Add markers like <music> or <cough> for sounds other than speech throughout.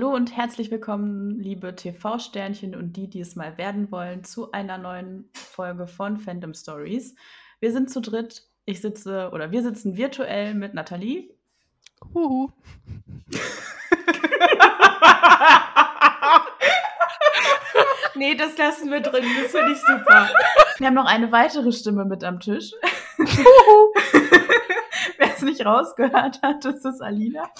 Hallo und herzlich willkommen, liebe TV-Sternchen und die, die es mal werden wollen, zu einer neuen Folge von Fandom Stories. Wir sind zu dritt. Ich sitze oder wir sitzen virtuell mit Nathalie. Huhu. <laughs> nee, das lassen wir drin. Das finde ich super. Wir haben noch eine weitere Stimme mit am Tisch. <laughs> Wer es nicht rausgehört hat, das ist Alina.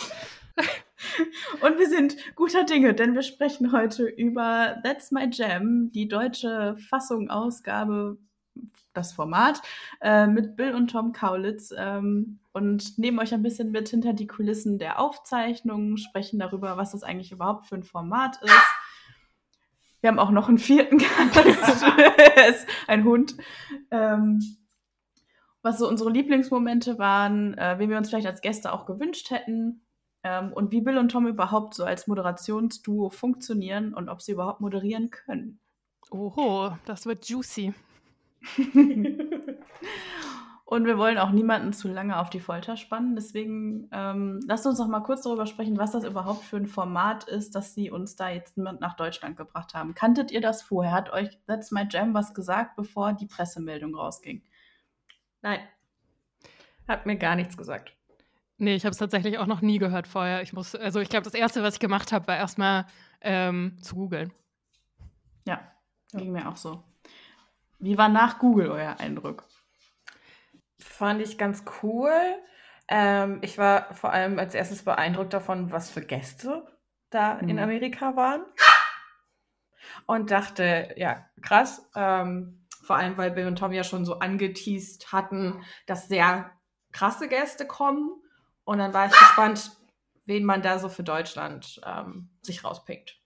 <laughs> Und wir sind guter Dinge, denn wir sprechen heute über That's My Jam, die deutsche Fassung, Ausgabe, das Format, äh, mit Bill und Tom Kaulitz ähm, und nehmen euch ein bisschen mit hinter die Kulissen der Aufzeichnungen, sprechen darüber, was das eigentlich überhaupt für ein Format ist. Wir haben auch noch einen vierten <laughs> Gast, ein Hund. Ähm, was so unsere Lieblingsmomente waren, äh, wen wir uns vielleicht als Gäste auch gewünscht hätten ähm, und wie Bill und Tom überhaupt so als Moderationsduo funktionieren und ob sie überhaupt moderieren können. Oho, das wird juicy. <laughs> und wir wollen auch niemanden zu lange auf die Folter spannen. Deswegen ähm, lasst uns noch mal kurz darüber sprechen, was das überhaupt für ein Format ist, dass sie uns da jetzt nach Deutschland gebracht haben. Kanntet ihr das vorher? Hat euch That's My Jam was gesagt, bevor die Pressemeldung rausging? Nein. Hat mir gar nichts gesagt. Nee, ich habe es tatsächlich auch noch nie gehört vorher. Ich muss, also ich glaube, das erste, was ich gemacht habe, war erstmal ähm, zu googeln. Ja, ging mir auch so. Wie war nach Google euer Eindruck? Fand ich ganz cool. Ähm, ich war vor allem als erstes beeindruckt davon, was für Gäste da mhm. in Amerika waren. Und dachte, ja, krass. Ähm, vor allem, weil Bill und Tom ja schon so angeteased hatten, dass sehr krasse Gäste kommen. Und dann war ich gespannt, wen man da so für Deutschland ähm, sich rauspickt.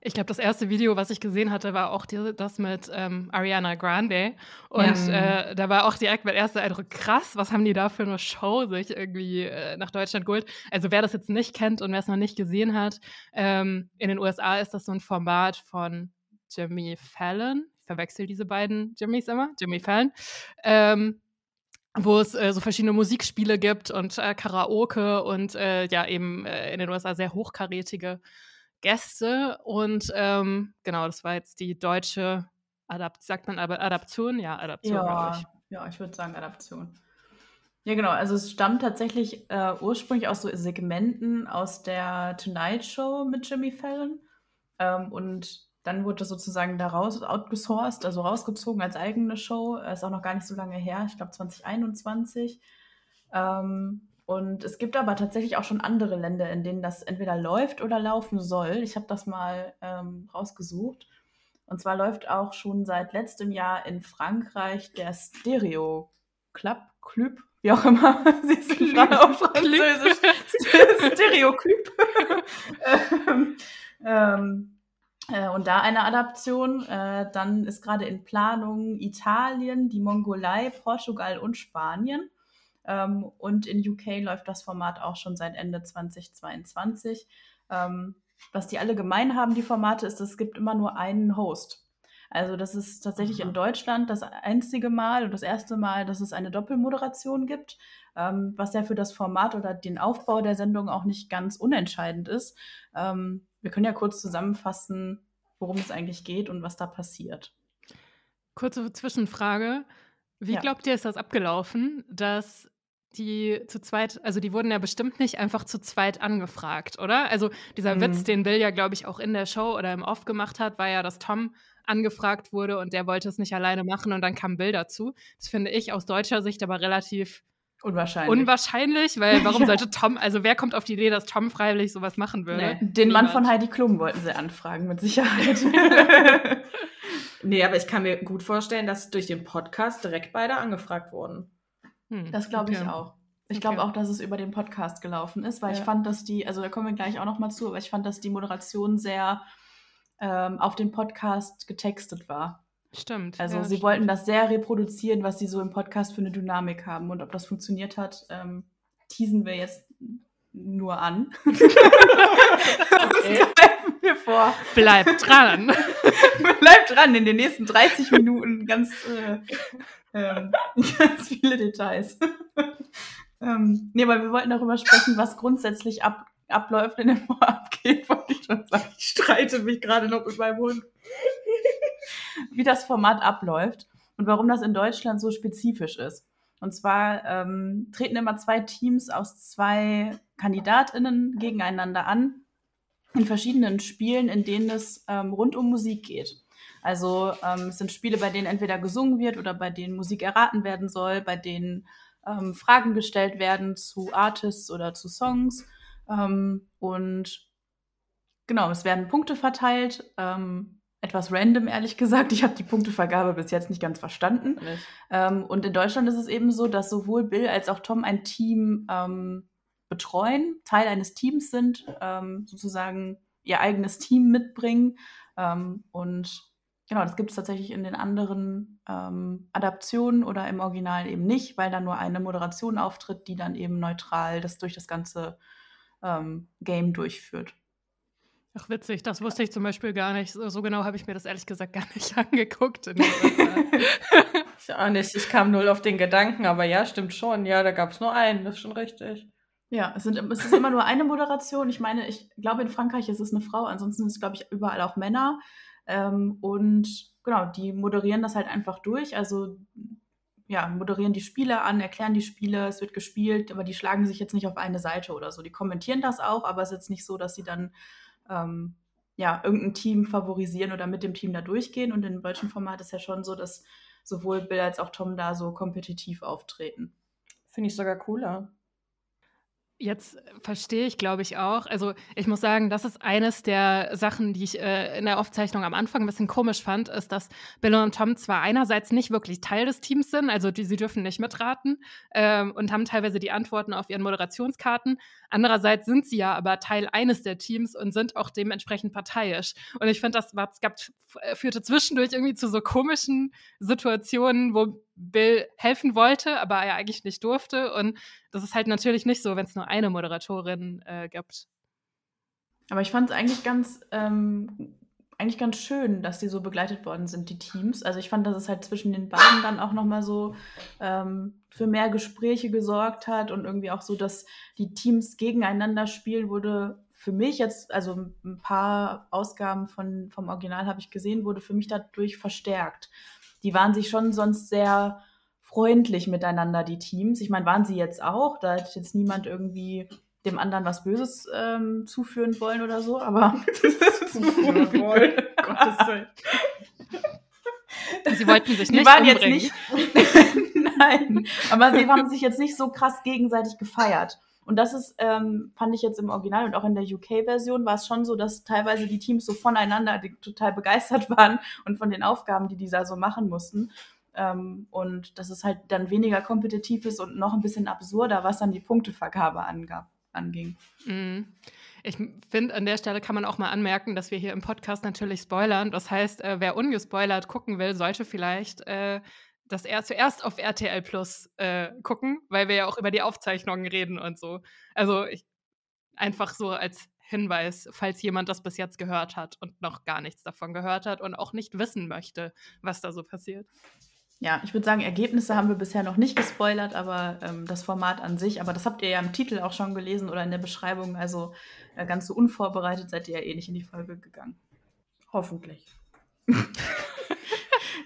Ich glaube, das erste Video, was ich gesehen hatte, war auch die, das mit ähm, Ariana Grande. Und ja. äh, da war auch direkt mein erster Eindruck, krass, was haben die da für eine Show sich irgendwie äh, nach Deutschland geholt. Also wer das jetzt nicht kennt und wer es noch nicht gesehen hat, ähm, in den USA ist das so ein Format von Jimmy Fallon. Ich verwechsel diese beiden Jimmys immer, Jimmy Fallon. Ähm, wo es äh, so verschiedene Musikspiele gibt und äh, Karaoke und äh, ja eben äh, in den USA sehr hochkarätige Gäste. Und ähm, genau, das war jetzt die deutsche Adapt sagt man aber Adaption? Ja, Adaption, ja, ich. Ja, ich würde sagen Adaption. Ja, genau. Also es stammt tatsächlich äh, ursprünglich aus so Segmenten aus der Tonight Show mit Jimmy Fallon. Ähm, und dann wurde das sozusagen daraus outgesourced, also rausgezogen als eigene Show. Ist auch noch gar nicht so lange her, ich glaube 2021. Ähm, und es gibt aber tatsächlich auch schon andere Länder, in denen das entweder läuft oder laufen soll. Ich habe das mal ähm, rausgesucht. Und zwar läuft auch schon seit letztem Jahr in Frankreich der Stereo Club, Club, wie auch immer <laughs> sie es gerade auf Französisch. <laughs> Stereo Club. <laughs> ähm, ähm, äh, und da eine Adaption. Äh, dann ist gerade in Planung Italien, die Mongolei, Portugal und Spanien. Ähm, und in UK läuft das Format auch schon seit Ende 2022. Ähm, was die alle gemein haben, die Formate, ist, es gibt immer nur einen Host. Also das ist tatsächlich Aha. in Deutschland das einzige Mal und das erste Mal, dass es eine Doppelmoderation gibt, ähm, was ja für das Format oder den Aufbau der Sendung auch nicht ganz unentscheidend ist. Ähm, wir können ja kurz zusammenfassen, worum es eigentlich geht und was da passiert. Kurze Zwischenfrage. Wie ja. glaubt ihr, ist das abgelaufen, dass die zu zweit, also die wurden ja bestimmt nicht einfach zu zweit angefragt, oder? Also dieser mhm. Witz, den Bill ja, glaube ich, auch in der Show oder im Off gemacht hat, war ja, dass Tom angefragt wurde und der wollte es nicht alleine machen und dann kam Bill dazu. Das finde ich aus deutscher Sicht aber relativ Unwahrscheinlich. Unwahrscheinlich, weil warum <laughs> sollte Tom, also wer kommt auf die Idee, dass Tom freiwillig sowas machen würde? Nee. Den Niemand. Mann von Heidi Klum wollten sie anfragen, mit Sicherheit. <laughs> <laughs> nee, aber ich kann mir gut vorstellen, dass durch den Podcast direkt beide angefragt wurden. Hm, das glaube okay. ich auch. Ich okay. glaube auch, dass es über den Podcast gelaufen ist, weil ja. ich fand, dass die, also da kommen wir gleich auch noch mal zu, aber ich fand, dass die Moderation sehr ähm, auf den Podcast getextet war. Stimmt. Also ja, sie stimmt. wollten das sehr reproduzieren, was sie so im Podcast für eine Dynamik haben. Und ob das funktioniert hat, ähm, teasen wir jetzt nur an. <laughs> <laughs> okay. wir vor. Bleibt dran. <laughs> Bleibt dran in den nächsten 30 Minuten ganz, äh, äh, ganz viele Details. ähm, nee, aber wir wollten darüber sprechen, was grundsätzlich ab, abläuft in dem abgeht, wollte ich schon sagen. Ich streite mich gerade noch mit meinem Hund. <laughs> Wie das Format abläuft und warum das in Deutschland so spezifisch ist. Und zwar ähm, treten immer zwei Teams aus zwei KandidatInnen gegeneinander an in verschiedenen Spielen, in denen es ähm, rund um Musik geht. Also ähm, es sind Spiele, bei denen entweder gesungen wird oder bei denen Musik erraten werden soll, bei denen ähm, Fragen gestellt werden zu Artists oder zu Songs. Ähm, und genau, es werden Punkte verteilt. Ähm, etwas random, ehrlich gesagt. Ich habe die Punktevergabe bis jetzt nicht ganz verstanden. Nicht. Ähm, und in Deutschland ist es eben so, dass sowohl Bill als auch Tom ein Team ähm, betreuen, Teil eines Teams sind, ähm, sozusagen ihr eigenes Team mitbringen. Ähm, und genau, das gibt es tatsächlich in den anderen ähm, Adaptionen oder im Original eben nicht, weil da nur eine Moderation auftritt, die dann eben neutral das durch das ganze ähm, Game durchführt. Ach, witzig, das wusste ich zum Beispiel gar nicht. So, so genau habe ich mir das ehrlich gesagt gar nicht <laughs> angeguckt. ich auch nicht. Ich kam null auf den Gedanken, aber ja, stimmt schon. Ja, da gab es nur einen, das ist schon richtig. Ja, es, sind, es ist immer nur eine Moderation. Ich meine, ich glaube, in Frankreich ist es eine Frau, ansonsten ist es, glaube ich, überall auch Männer. Ähm, und genau, die moderieren das halt einfach durch. Also ja, moderieren die Spiele an, erklären die Spiele, es wird gespielt, aber die schlagen sich jetzt nicht auf eine Seite oder so. Die kommentieren das auch, aber es ist jetzt nicht so, dass sie dann ähm, ja, irgendein Team favorisieren oder mit dem Team da durchgehen. Und im deutschen Format ist ja schon so, dass sowohl Bill als auch Tom da so kompetitiv auftreten. Finde ich sogar cooler. Jetzt verstehe ich, glaube ich, auch. Also ich muss sagen, das ist eines der Sachen, die ich äh, in der Aufzeichnung am Anfang ein bisschen komisch fand, ist, dass Bill und Tom zwar einerseits nicht wirklich Teil des Teams sind, also die, sie dürfen nicht mitraten ähm, und haben teilweise die Antworten auf ihren Moderationskarten. Andererseits sind sie ja aber Teil eines der Teams und sind auch dementsprechend parteiisch. Und ich finde, das war, gab, führte zwischendurch irgendwie zu so komischen Situationen, wo Bill helfen wollte, aber er eigentlich nicht durfte. Und das ist halt natürlich nicht so, wenn es nur eine Moderatorin äh, gibt. Aber ich fand es eigentlich ganz, ähm, eigentlich ganz schön, dass die so begleitet worden sind, die Teams. Also ich fand, dass es halt zwischen den beiden dann auch nochmal so ähm, für mehr Gespräche gesorgt hat und irgendwie auch so, dass die Teams gegeneinander spielen, wurde für mich jetzt, also ein paar Ausgaben von, vom Original habe ich gesehen, wurde für mich dadurch verstärkt die waren sich schon sonst sehr freundlich miteinander, die Teams. Ich meine, waren sie jetzt auch. Da hat jetzt niemand irgendwie dem anderen was Böses ähm, zuführen wollen oder so, aber <laughs> <laughs> zuführen wollen. <laughs> Gottes Willen. Sie wollten sich nicht die waren umbringen. jetzt nicht. Nein, aber sie haben sich jetzt nicht so krass gegenseitig gefeiert. Und das ist, ähm, fand ich jetzt im Original und auch in der UK-Version war es schon so, dass teilweise die Teams so voneinander total begeistert <laughs> waren und von den Aufgaben, die die da so machen mussten. Ähm, und dass es halt dann weniger kompetitiv ist und noch ein bisschen absurder, was dann die Punktevergabe angab, anging. Mhm. Ich finde, an der Stelle kann man auch mal anmerken, dass wir hier im Podcast natürlich spoilern. Das heißt, äh, wer ungespoilert gucken will, sollte vielleicht äh, das er zuerst auf RTL Plus äh, gucken, weil wir ja auch über die Aufzeichnungen reden und so. Also ich, einfach so als Hinweis, falls jemand das bis jetzt gehört hat und noch gar nichts davon gehört hat und auch nicht wissen möchte, was da so passiert. Ja, ich würde sagen, Ergebnisse haben wir bisher noch nicht gespoilert, aber ähm, das Format an sich, aber das habt ihr ja im Titel auch schon gelesen oder in der Beschreibung, also äh, ganz so unvorbereitet seid ihr ja eh nicht in die Folge gegangen. Hoffentlich. <laughs>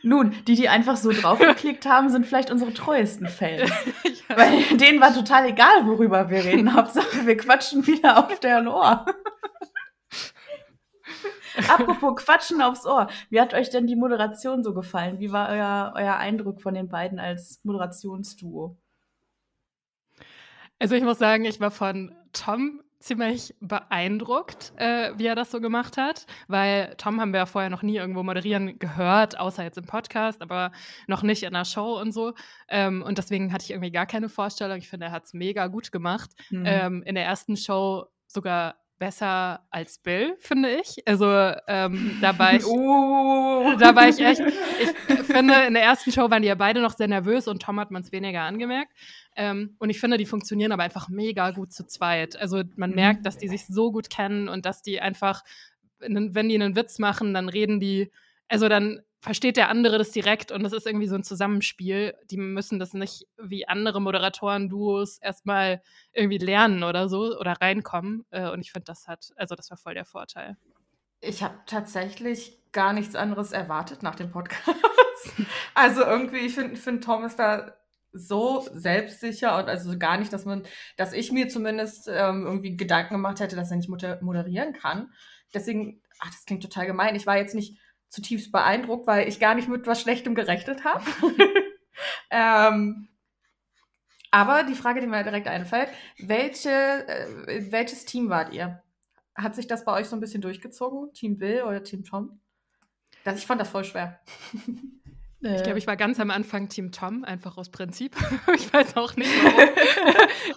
Nun, die, die einfach so draufgeklickt <laughs> haben, sind vielleicht unsere treuesten Fans. <laughs> ja. Weil denen war total egal, worüber wir reden. <laughs> Hauptsache, wir quatschen wieder auf deren Ohr. Apropos Quatschen aufs Ohr. Wie hat euch denn die Moderation so gefallen? Wie war euer, euer Eindruck von den beiden als Moderationsduo? Also ich muss sagen, ich war von Tom ziemlich beeindruckt, äh, wie er das so gemacht hat, weil Tom haben wir ja vorher noch nie irgendwo moderieren gehört, außer jetzt im Podcast, aber noch nicht in einer Show und so. Ähm, und deswegen hatte ich irgendwie gar keine Vorstellung. Ich finde, er hat es mega gut gemacht. Mhm. Ähm, in der ersten Show sogar besser als Bill, finde ich. Also ähm, da war ich, oh. da war ich echt. Ich finde, in der ersten Show waren die ja beide noch sehr nervös und Tom hat man es weniger angemerkt. Ähm, und ich finde, die funktionieren aber einfach mega gut zu zweit. Also man mhm. merkt, dass die sich so gut kennen und dass die einfach, wenn die einen Witz machen, dann reden die, also dann versteht der andere das direkt und das ist irgendwie so ein Zusammenspiel. Die müssen das nicht wie andere Moderatoren-Duos erstmal irgendwie lernen oder so oder reinkommen. Äh, und ich finde, das hat, also das war voll der Vorteil. Ich habe tatsächlich gar nichts anderes erwartet nach dem Podcast. <laughs> also irgendwie, ich finde, find Tom ist da so selbstsicher und also gar nicht, dass man, dass ich mir zumindest ähm, irgendwie Gedanken gemacht hätte, dass er nicht moderieren kann. Deswegen, ach, das klingt total gemein. Ich war jetzt nicht zutiefst beeindruckt, weil ich gar nicht mit was Schlechtem gerechnet habe. <laughs> ähm, aber die Frage, die mir direkt einfällt, welche, äh, welches Team wart ihr? Hat sich das bei euch so ein bisschen durchgezogen? Team Bill oder Team Tom? Das, ich fand das voll schwer. <laughs> Ich glaube, ich war ganz am Anfang Team Tom, einfach aus Prinzip. <laughs> ich weiß auch nicht warum.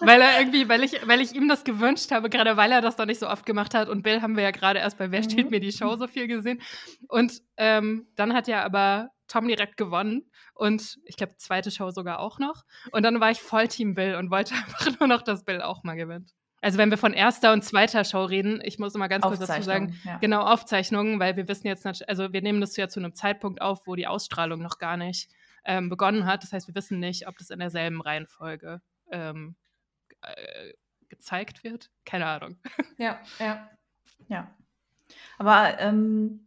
<laughs> weil er irgendwie, weil ich, weil ich ihm das gewünscht habe, gerade weil er das noch nicht so oft gemacht hat. Und Bill haben wir ja gerade erst bei Wer steht mhm. mir die Show so viel gesehen. Und ähm, dann hat ja aber Tom direkt gewonnen. Und ich glaube, zweite Show sogar auch noch. Und dann war ich voll Team Bill und wollte <laughs> einfach nur noch, dass Bill auch mal gewinnt. Also wenn wir von erster und zweiter Show reden, ich muss mal ganz kurz dazu sagen, ja. genau Aufzeichnungen, weil wir wissen jetzt, also wir nehmen das ja zu einem Zeitpunkt auf, wo die Ausstrahlung noch gar nicht ähm, begonnen hat. Das heißt, wir wissen nicht, ob das in derselben Reihenfolge ähm, äh, gezeigt wird. Keine Ahnung. <laughs> Ja, ja, ja. Aber ähm,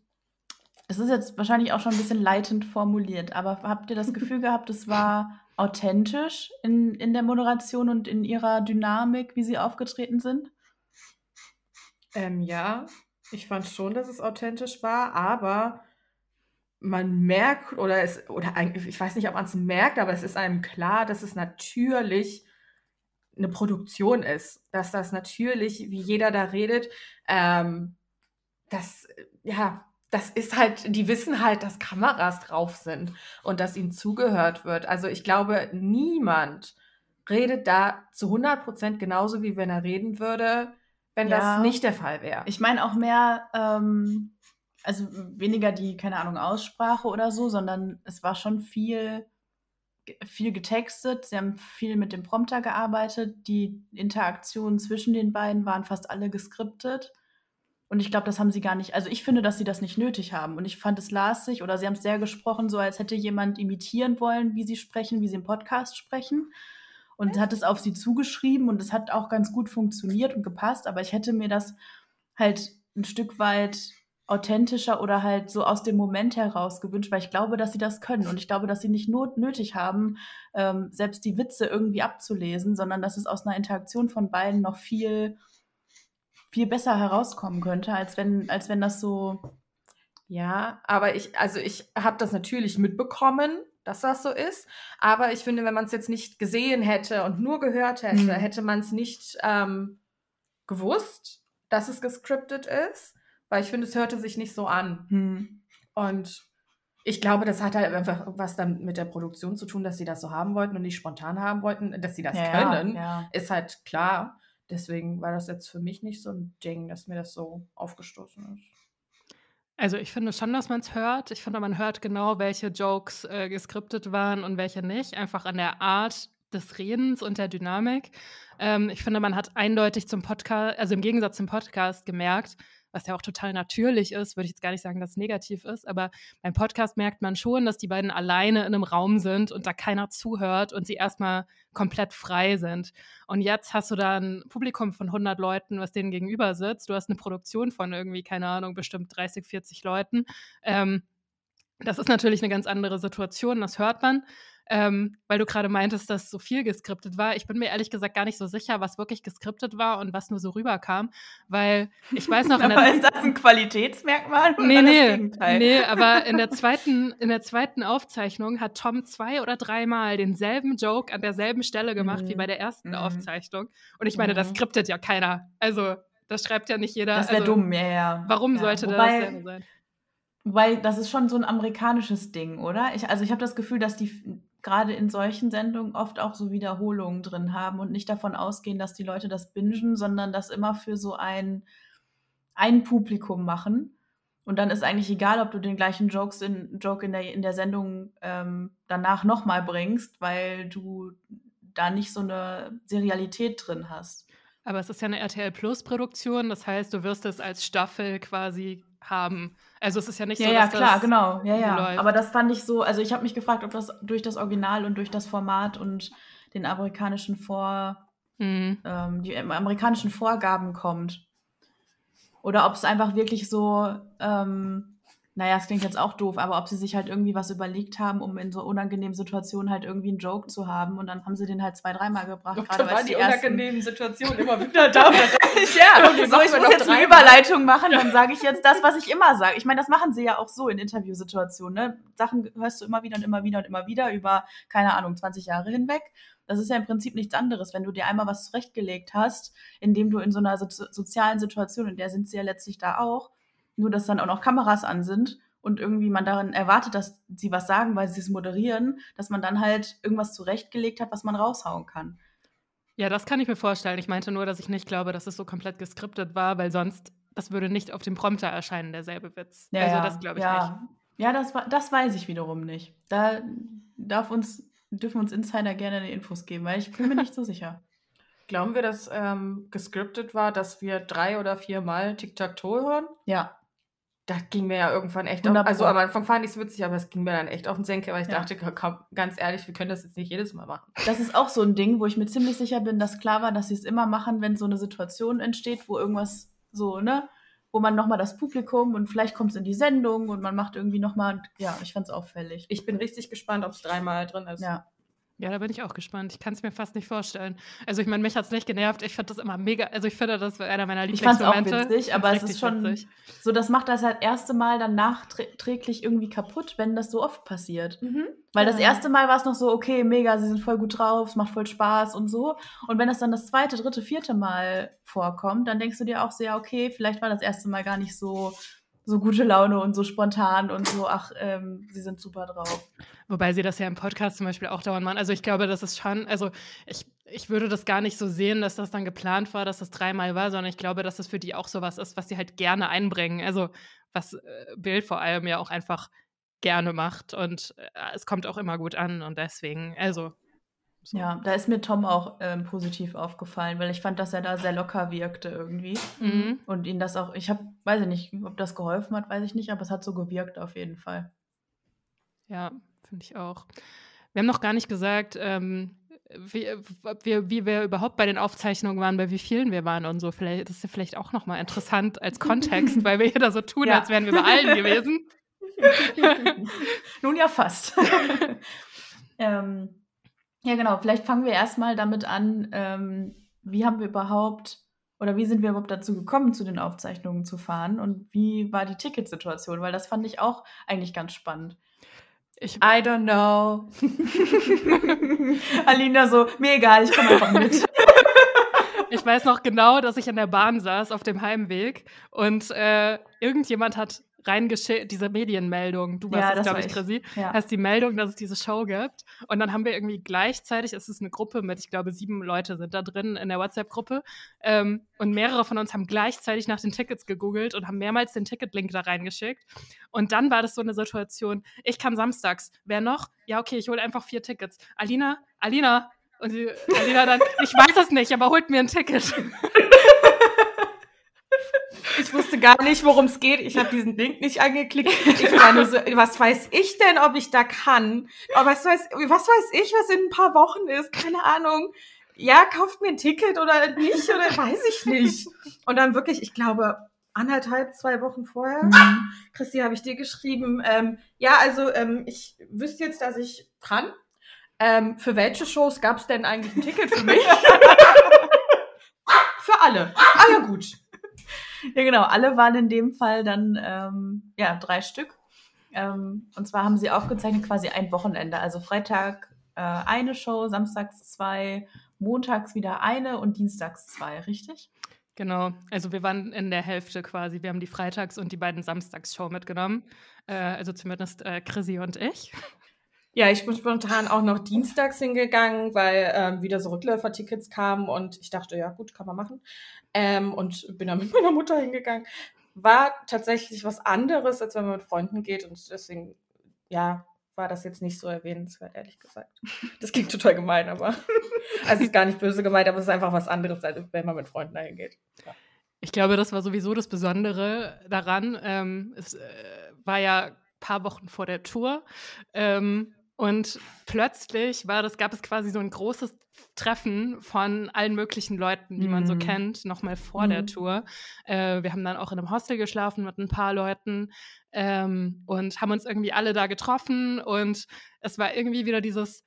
es ist jetzt wahrscheinlich auch schon ein bisschen leitend formuliert, aber habt ihr das Gefühl <laughs> gehabt, es war authentisch in, in der Moderation und in ihrer Dynamik, wie sie aufgetreten sind? Ähm, ja, ich fand schon, dass es authentisch war, aber man merkt oder es oder eigentlich, ich weiß nicht, ob man es merkt, aber es ist einem klar, dass es natürlich eine Produktion ist, dass das natürlich, wie jeder da redet, ähm, das ja das ist halt, die wissen halt, dass Kameras drauf sind und dass ihnen zugehört wird. Also ich glaube, niemand redet da zu 100 Prozent genauso, wie wenn er reden würde, wenn ja. das nicht der Fall wäre. Ich meine auch mehr, ähm, also weniger die, keine Ahnung, Aussprache oder so, sondern es war schon viel, viel getextet. Sie haben viel mit dem Prompter gearbeitet. Die Interaktionen zwischen den beiden waren fast alle geskriptet. Und ich glaube, das haben sie gar nicht. Also ich finde, dass sie das nicht nötig haben. Und ich fand es lastig oder sie haben es sehr gesprochen, so als hätte jemand imitieren wollen, wie sie sprechen, wie sie im Podcast sprechen. Und hat es auf sie zugeschrieben und es hat auch ganz gut funktioniert und gepasst. Aber ich hätte mir das halt ein Stück weit authentischer oder halt so aus dem Moment heraus gewünscht, weil ich glaube, dass sie das können und ich glaube, dass sie nicht not nötig haben, ähm, selbst die Witze irgendwie abzulesen, sondern dass es aus einer Interaktion von beiden noch viel viel besser herauskommen könnte, als wenn, als wenn das so. Ja, aber ich, also ich habe das natürlich mitbekommen, dass das so ist. Aber ich finde, wenn man es jetzt nicht gesehen hätte und nur gehört hätte, mhm. hätte man es nicht ähm, gewusst, dass es gescriptet ist, weil ich finde, es hörte sich nicht so an. Mhm. Und ich glaube, das hat halt einfach was dann mit der Produktion zu tun, dass sie das so haben wollten und nicht spontan haben wollten, dass sie das ja, können, ja. ist halt klar. Deswegen war das jetzt für mich nicht so ein Ding, dass mir das so aufgestoßen ist. Also ich finde schon, dass man es hört. Ich finde, man hört genau, welche Jokes äh, geskriptet waren und welche nicht. Einfach an der Art des Redens und der Dynamik. Ähm, ich finde, man hat eindeutig zum Podcast, also im Gegensatz zum Podcast gemerkt, was ja auch total natürlich ist, würde ich jetzt gar nicht sagen, dass es negativ ist, aber beim Podcast merkt man schon, dass die beiden alleine in einem Raum sind und da keiner zuhört und sie erstmal komplett frei sind. Und jetzt hast du da ein Publikum von 100 Leuten, was denen gegenüber sitzt. Du hast eine Produktion von irgendwie, keine Ahnung, bestimmt 30, 40 Leuten. Ähm, das ist natürlich eine ganz andere Situation, das hört man ähm, weil du gerade meintest, dass so viel geskriptet war. Ich bin mir ehrlich gesagt gar nicht so sicher, was wirklich geskriptet war und was nur so rüberkam, weil ich weiß noch. <laughs> aber ist das ein Qualitätsmerkmal? Nee, nee, nee, aber in der <laughs> zweiten, in der zweiten Aufzeichnung hat Tom zwei oder dreimal denselben Joke an derselben Stelle gemacht mhm. wie bei der ersten mhm. Aufzeichnung. Und ich meine, mhm. das skriptet ja keiner. Also das schreibt ja nicht jeder. Das wäre also, dumm, ja, ja. Warum ja, sollte wobei, das sein? Weil das ist schon so ein amerikanisches Ding, oder? Ich, also ich habe das Gefühl, dass die gerade in solchen Sendungen oft auch so Wiederholungen drin haben und nicht davon ausgehen, dass die Leute das bingen, sondern das immer für so ein, ein Publikum machen. Und dann ist eigentlich egal, ob du den gleichen Jokes in, Joke in der, in der Sendung ähm, danach nochmal bringst, weil du da nicht so eine Serialität drin hast. Aber es ist ja eine RTL Plus Produktion, das heißt, du wirst es als Staffel quasi haben. Also es ist ja nicht ja, so, ja, dass klar, das genau. Ja, ja. läuft. Aber das fand ich so, also ich habe mich gefragt, ob das durch das Original und durch das Format und den amerikanischen Vor, Mhm. ähm, die amerikanischen Vorgaben kommt. Oder ob es einfach wirklich so, ähm, naja, es klingt jetzt auch doof, aber ob sie sich halt irgendwie was überlegt haben, um in so unangenehmen Situationen halt irgendwie einen Joke zu haben und dann haben sie den halt zwei, dreimal gebracht. Da gerade weil es waren die ersten- unangenehmen Situationen immer wieder da. <laughs> ja, die so, ich muss jetzt eine. Überleitung machen, dann sage ich jetzt das, was ich immer sage. Ich meine, das machen sie ja auch so in Interviewsituationen. Ne? Sachen hörst du immer wieder und immer wieder und immer wieder über, keine Ahnung, 20 Jahre hinweg. Das ist ja im Prinzip nichts anderes, wenn du dir einmal was zurechtgelegt hast, indem du in so einer so sozialen Situation, in der sind sie ja letztlich da auch, nur dass dann auch noch Kameras an sind und irgendwie man daran erwartet, dass sie was sagen, weil sie es moderieren, dass man dann halt irgendwas zurechtgelegt hat, was man raushauen kann. Ja, das kann ich mir vorstellen. Ich meinte nur, dass ich nicht glaube, dass es so komplett geskriptet war, weil sonst, das würde nicht auf dem Prompter erscheinen, derselbe Witz. Ja, also das glaube ich ja. nicht. Ja, das, das weiß ich wiederum nicht. Da darf uns, dürfen uns Insider gerne die Infos geben, weil ich bin mir nicht so sicher. <laughs> Glauben wir, dass ähm, gescriptet war, dass wir drei oder vier Mal Tic-Tac-Toe hören? Ja, Das ging mir ja irgendwann echt auf. 100 Also am Anfang fand ich es witzig, aber es ging mir dann echt auf den Senkel, weil ich Ja. dachte, komm, ganz ehrlich, wir können das jetzt nicht jedes Mal machen. das ist auch so ein Ding, wo ich mir ziemlich sicher bin, dass klar war, dass sie es immer machen, wenn so eine Situation entsteht, wo irgendwas so, ne, wo man nochmal das Publikum und vielleicht kommt es in die Sendung und man macht irgendwie nochmal, ja, ich fand es auffällig. Ich bin richtig gespannt, ob es dreimal drin ist. Ja, Ja, da bin ich auch gespannt. Ich kann es mir fast nicht vorstellen. Also ich meine, mich hat es nicht genervt. Ich fand das immer mega, also ich finde, das war einer meiner Ich fand's auch Lieblingsmomente. witzig, aber es ist schon- witzig. so das macht das halt erste Mal dann nachträglich irgendwie kaputt, wenn das so oft passiert. Mhm. Weil das Ja. erste Mal war es noch so, okay, mega, sie sind voll gut drauf, es macht voll Spaß und so. Und wenn das dann das zweite, dritte, vierte Mal vorkommt, dann denkst du dir auch so, ja, okay, vielleicht war das erste Mal gar nicht so, so gute Laune und so spontan und so, ach, ähm, sie sind super drauf. Wobei sie das ja im Podcast zum Beispiel auch dauernd machen. Also ich glaube, das ist schon, also ich, ich würde das gar nicht so sehen, dass das dann geplant war, dass das dreimal war, sondern ich glaube, dass das für die auch sowas ist, was sie halt gerne einbringen. Also was äh, Bild vor allem ja auch einfach gerne macht und äh, es kommt auch immer gut an und deswegen, also. So. Ja, da ist mir Tom auch ähm, positiv aufgefallen, weil ich fand, dass er da sehr locker wirkte irgendwie. Mhm. Und ihn das auch, ich habe, weiß ich nicht, ob das geholfen hat, weiß ich nicht, aber es hat so gewirkt auf jeden Fall. Ja, finde ich auch. Wir haben noch gar nicht gesagt, ähm, wie, wir, wie wir überhaupt bei den Aufzeichnungen waren, bei wie vielen wir waren und so. Vielleicht, das ist ja vielleicht auch nochmal interessant als Kontext, weil wir hier da so tun, <laughs> Ja. als wären wir bei allen gewesen. <laughs> <laughs> Nun ja, fast. ähm, ja, genau. Vielleicht fangen wir erstmal damit an, ähm, wie haben wir überhaupt oder wie sind wir überhaupt dazu gekommen, zu den Aufzeichnungen zu fahren und wie war die Ticketsituation? Weil das fand ich auch eigentlich ganz spannend. Ich, I don't know. <laughs> Alina so, mir egal, ich komme einfach mit. ich weiß noch genau, dass ich in der Bahn saß auf dem Heimweg und äh, irgendjemand hat reingeschickt, diese Medienmeldung, du warst Ja, das, glaube ich. Chrissy, Ja. hast die Meldung, dass es diese Show gibt. Und dann haben wir irgendwie gleichzeitig, es ist eine Gruppe mit, ich glaube, sieben Leute sind da drin in der WhatsApp-Gruppe. Ähm, und mehrere von uns haben gleichzeitig nach den Tickets gegoogelt und haben mehrmals den Ticketlink da reingeschickt. Und dann war das so eine Situation, ich kann samstags. Wer noch? Ja, okay, ich hole einfach vier Tickets. Alina, Alina. Und die, Alina dann, ich weiß es nicht, aber holt mir ein Ticket. <laughs> Ich wusste gar nicht, worum es geht. Ich habe diesen Link nicht angeklickt. Ich war nur so, was weiß ich denn, ob ich da kann? Aber was weiß, was weiß ich, was in ein paar Wochen ist? Keine Ahnung. Ja, kauft mir ein Ticket oder nicht oder weiß ich nicht. Und dann wirklich, ich glaube, anderthalb, zwei Wochen vorher, Mhm. Christi, habe ich dir geschrieben, ähm, ja, also ähm, ich wüsste jetzt, dass ich kann. Ähm, für welche Shows gab es denn eigentlich ein Ticket für mich? <laughs> für alle. Ah ja, gut. Ja, genau. Alle waren in dem Fall dann, ähm, ja, drei Stück. Ähm, und zwar haben sie aufgezeichnet quasi ein Wochenende. Also Freitag äh, eine Show, samstags zwei, montags wieder eine und dienstags zwei, richtig? Genau, also wir waren in der Hälfte quasi. Wir haben die Freitags- und die beiden Samstags-Show mitgenommen. Äh, also zumindest äh, Chrissy und ich. Ja, ich bin spontan auch noch dienstags hingegangen, weil ähm, wieder so Rückläufertickets kamen und ich dachte, ja gut, kann man machen. Ähm, und bin dann <laughs> mit meiner Mutter hingegangen. War tatsächlich was anderes, als wenn man mit Freunden geht und deswegen, ja, war das jetzt nicht so erwähnenswert, ehrlich gesagt. Das klingt total gemein, aber <laughs> also ist gar nicht böse gemeint, aber es ist einfach was anderes, als wenn man mit Freunden dahin geht. Ich glaube, das war sowieso das Besondere daran. Ähm, es äh, war ja paar Wochen vor der Tour. Ähm, und plötzlich war das, gab es quasi so ein großes Treffen von allen möglichen Leuten, die mhm. man so mhm. kennt, nochmal vor mhm. der Tour. Äh, wir haben dann auch in einem Hostel geschlafen mit ein paar Leuten ähm, und haben uns irgendwie alle da getroffen. Und es war irgendwie wieder dieses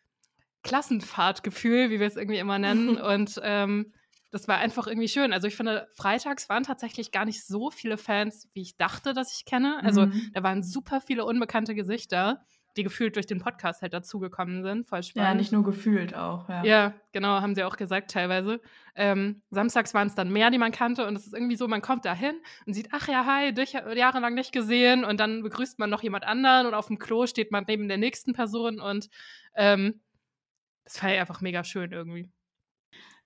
Klassenfahrtgefühl, wie wir es irgendwie immer nennen. <laughs> und ähm, das war einfach irgendwie schön. Also ich finde, freitags waren tatsächlich gar nicht so viele Fans, wie ich dachte, dass ich kenne. Also mhm. da waren super viele unbekannte Gesichter die gefühlt durch den Podcast halt dazugekommen sind. Voll spannend. Ja, nicht nur gefühlt auch, ja. Ja, genau, haben sie auch gesagt teilweise. Ähm, samstags waren es dann mehr, die man kannte und es ist irgendwie so, man kommt da hin und sieht, ach ja, hi, dich jahrelang nicht gesehen und dann begrüßt man noch jemand anderen und auf dem Klo steht man neben der nächsten Person und ähm, das war ja einfach mega schön irgendwie.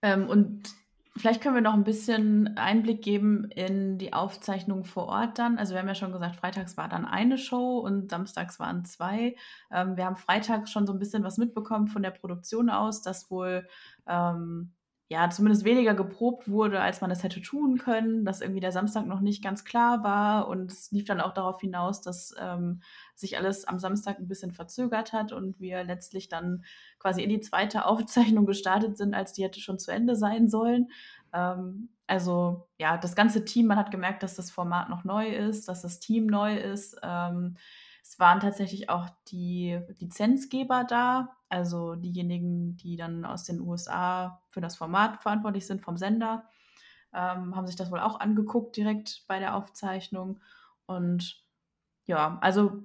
Ähm, und Vielleicht können wir noch ein bisschen Einblick geben in die Aufzeichnung vor Ort dann. Also wir haben ja schon gesagt, freitags war dann eine Show und samstags waren zwei. Ähm, wir haben freitags schon so ein bisschen was mitbekommen von der Produktion aus, dass wohl ähm, ja, zumindest weniger geprobt wurde, als man es hätte tun können, dass irgendwie der Samstag noch nicht ganz klar war und es lief dann auch darauf hinaus, dass ähm, sich alles am Samstag ein bisschen verzögert hat und wir letztlich dann quasi in die zweite <laughs> Aufzeichnung gestartet sind, als die hätte schon zu Ende sein sollen. Ähm, also ja, das ganze Team, man hat gemerkt, dass das Format noch neu ist, dass das Team neu ist. Ähm, es waren tatsächlich auch die Lizenzgeber da, also diejenigen, die dann aus den USA für das Format verantwortlich sind vom Sender, ähm, haben sich das wohl auch angeguckt direkt bei der Aufzeichnung. Und ja, also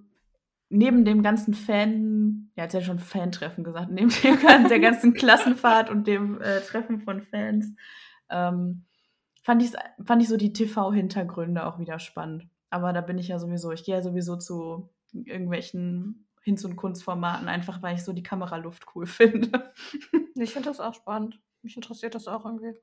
neben dem ganzen Fan, ja, jetzt ja schon Fan-Treffen gesagt, neben <laughs> dem, der ganzen Klassenfahrt und dem äh, Treffen von Fans, ähm, fand, fand ich so die TV-Hintergründe auch wieder spannend. Aber da bin ich ja sowieso, ich gehe ja sowieso zu irgendwelchen Hinz- und Kunstformaten, einfach weil ich so die Kameraluft cool <laughs> finde. Ich finde das auch spannend. Mich interessiert das auch irgendwie.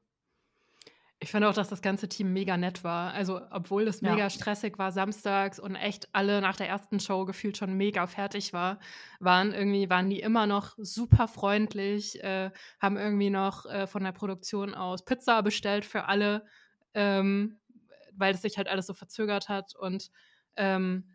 Ich fand auch, dass das ganze Team mega nett war. Also, obwohl es mega ja. stressig war samstags und echt alle nach der ersten Show gefühlt schon mega fertig war, waren irgendwie, waren die immer noch super freundlich, äh, haben irgendwie noch äh, von der Produktion aus Pizza bestellt für alle, ähm, weil es sich halt alles so verzögert hat. Und ähm,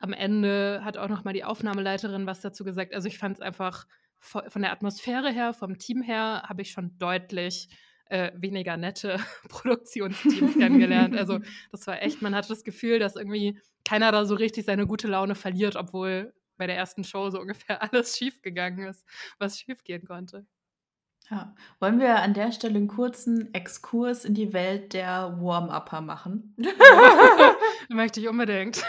am Ende hat auch noch mal die Aufnahmeleiterin was dazu gesagt. Also, ich fand es einfach von der Atmosphäre her, vom Team her, habe ich schon deutlich äh, weniger nette <laughs> Produktionsteams kennengelernt. Also <laughs> das war echt, man hatte das Gefühl, dass irgendwie keiner da so richtig seine gute Laune verliert, obwohl bei der ersten Show so ungefähr <laughs> alles schiefgegangen ist, was schiefgehen konnte. Ja. Wollen wir an der Stelle einen kurzen Exkurs in die Welt der Warm-Upper machen? Möchte ich unbedingt.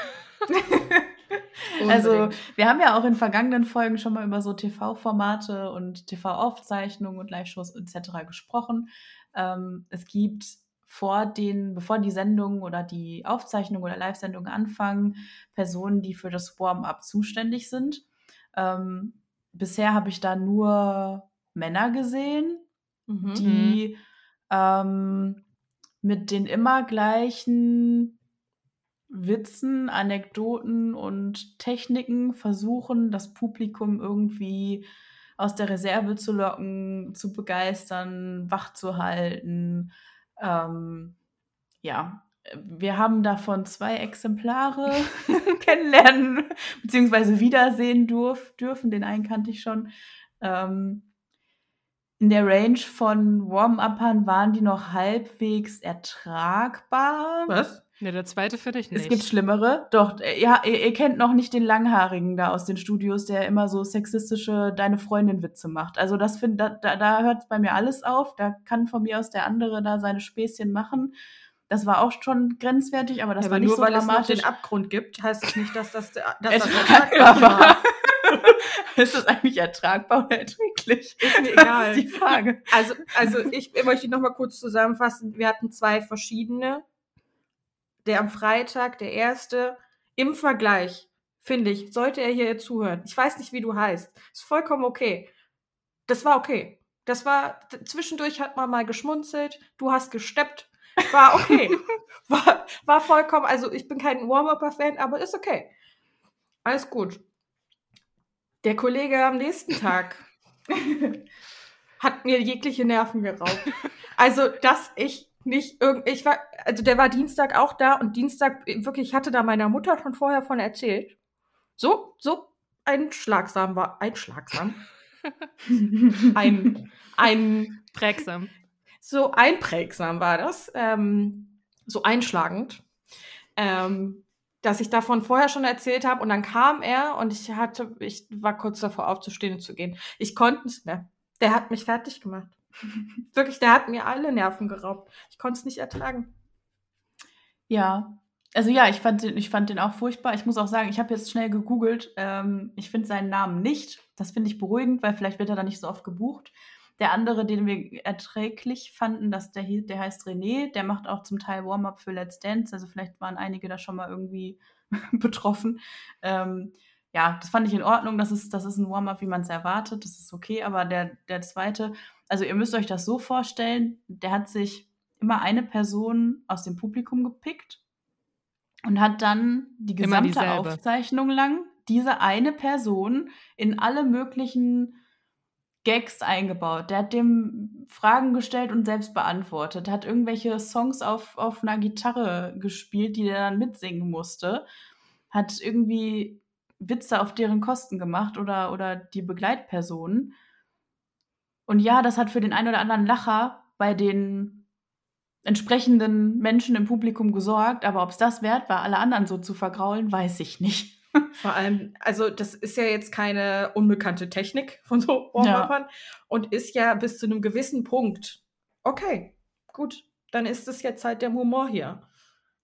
<laughs> also, wir haben ja auch in vergangenen Folgen schon mal über so TV-Formate und TV-Aufzeichnungen und Live-Shows etc. gesprochen. Ähm, es gibt vor den, bevor die Sendungen oder die Aufzeichnungen oder Live-Sendungen anfangen, Personen, die für das Warm-up zuständig sind. Ähm, bisher habe ich da nur Männer gesehen, mhm. die ähm, mit den immer gleichen Witzen, Anekdoten und Techniken versuchen, das Publikum irgendwie aus der Reserve zu locken, zu begeistern, wach zu halten. Ähm, ja, wir haben davon zwei Exemplare <laughs> kennenlernen bzw. wiedersehen durf, dürfen. Den einen kannte ich schon. Ähm, in der Range von Warm-Uppern waren die noch halbwegs ertragbar. Was? Ne, der zweite finde ich nicht. Es gibt schlimmere. Doch, äh, ja, ihr, ihr, kennt noch nicht den Langhaarigen da aus den Studios, der immer so sexistische Deine Freundin-Witze macht. Also das find, da, da, da hört bei mir alles auf. Da kann von mir aus der andere da seine Späßchen machen. Das war auch schon grenzwertig, aber das ja, war nicht nur, so weil dramatisch. es noch den Abgrund gibt, heißt es nicht, dass das, <laughs> dass das ertragbar war. <laughs> ist das eigentlich ertragbar oder erträglich? Ist mir egal. Das ist die Frage. Also, also ich möchte noch mal kurz zusammenfassen. Wir hatten zwei verschiedene der am Freitag, der erste, im Vergleich, finde ich, sollte er hier zuhören. Ich weiß nicht, wie du heißt. Ist vollkommen okay. Das war okay. Das war, zwischendurch hat man mal geschmunzelt, du hast gesteppt, war okay. <laughs> war, war vollkommen, also ich bin kein Warm-Upper-Fan, aber ist okay. Alles gut. Der Kollege am nächsten Tag <laughs> hat mir jegliche Nerven geraubt. Also, dass ich nicht irgend, ich war, also der war Dienstag auch da und Dienstag wirklich, ich hatte da meiner Mutter schon vorher von erzählt. So, so einschlagsam war, einschlagsam. <laughs> ein, ein prägsam. So einprägsam war das, ähm, so einschlagend, ähm, dass ich davon vorher schon erzählt habe und dann kam er und ich hatte, ich war kurz davor aufzustehen und zu gehen. Ich konnte es mehr. Der hat mich fertig gemacht. <laughs> Wirklich, der hat mir alle Nerven geraubt. Ich konnte es nicht ertragen. Ja, also ja, ich fand den, ich fand den auch furchtbar. Ich muss auch sagen, ich habe jetzt schnell gegoogelt. Ähm, ich finde seinen Namen nicht. Das finde ich beruhigend, weil vielleicht wird er da nicht so oft gebucht. Der andere, den wir erträglich fanden, dass der, der heißt René, der macht auch zum Teil Warm-up für Let's Dance. Also vielleicht waren einige da schon mal irgendwie <laughs> betroffen. Ähm, ja, das fand ich in Ordnung. Das ist, das ist ein Warm-up, wie man es erwartet. Das ist okay. Aber der, der zweite, also ihr müsst euch das so vorstellen, der hat sich immer eine Person aus dem Publikum gepickt und hat dann die gesamte Aufzeichnung lang diese eine Person in alle möglichen Gags eingebaut. Der hat dem Fragen gestellt und selbst beantwortet. Hat irgendwelche Songs auf, auf einer Gitarre gespielt, die der dann mitsingen musste. Hat irgendwie Witze auf deren Kosten gemacht oder, oder die Begleitpersonen. Und ja, das hat für den einen oder anderen Lacher bei den entsprechenden Menschen im Publikum gesorgt, aber ob es das wert war, alle anderen so zu vergraulen, weiß ich nicht. <laughs> Vor allem, also das ist ja jetzt keine unbekannte Technik von so Ohrwappern ja. und ist ja bis zu einem gewissen Punkt, okay, gut, dann ist es jetzt halt der Humor hier.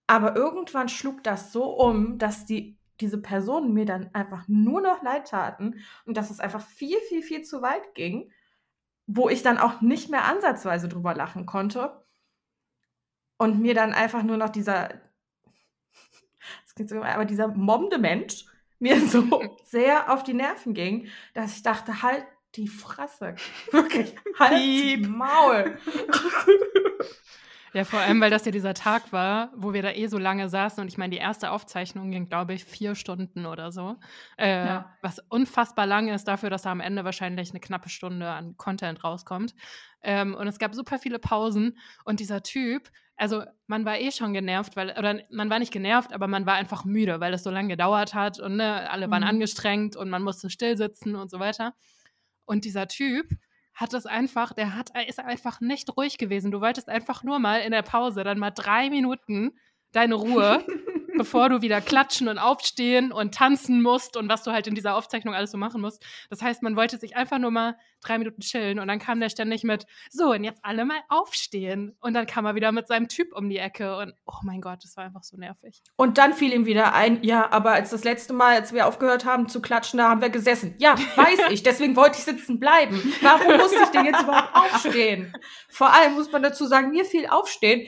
Aber irgendwann schlug das so um, dass die, diese Personen mir dann einfach nur noch leid taten und dass es einfach viel, viel, viel zu weit ging, wo ich dann auch nicht mehr ansatzweise drüber lachen konnte und mir dann einfach nur noch dieser, <laughs> das klingt so, aber dieser mobbende Mensch mir <laughs> so sehr auf die Nerven ging, dass ich dachte, halt die Fresse. Wirklich, <laughs> halt die Maul. Ja, vor allem, weil das ja dieser Tag war, wo wir da eh so lange saßen und ich meine, die erste Aufzeichnung ging, glaube ich, vier Stunden oder so. Äh, ja. Was unfassbar lang ist dafür, dass da am Ende wahrscheinlich eine knappe Stunde an Content rauskommt. Ähm, und es gab super viele Pausen und dieser Typ, also man war eh schon genervt, weil, oder man war nicht genervt, aber man war einfach müde, weil es so lange gedauert hat und ne, alle waren mhm. angestrengt und man musste still sitzen und so weiter. Und dieser Typ hat es einfach, der hat, er ist einfach nicht ruhig gewesen. Du wolltest einfach nur mal in der Pause dann mal drei Minuten deine Ruhe, <laughs> bevor du wieder klatschen und aufstehen und tanzen musst und was du halt in dieser Aufzeichnung alles so machen musst. Das heißt, man wollte sich einfach nur mal drei Minuten chillen und dann kam der ständig mit, so, und jetzt alle mal aufstehen. Und dann kam er wieder mit seinem Typ um die Ecke und oh mein Gott, das war einfach so nervig. Und dann fiel ihm wieder ein, ja, aber als das letzte Mal, als wir aufgehört haben zu klatschen, da haben wir gesessen. Ja, weiß <laughs> ich, deswegen wollte ich sitzen bleiben. Warum musste ich denn jetzt überhaupt aufstehen? Vor allem muss man dazu sagen, mir fiel aufstehen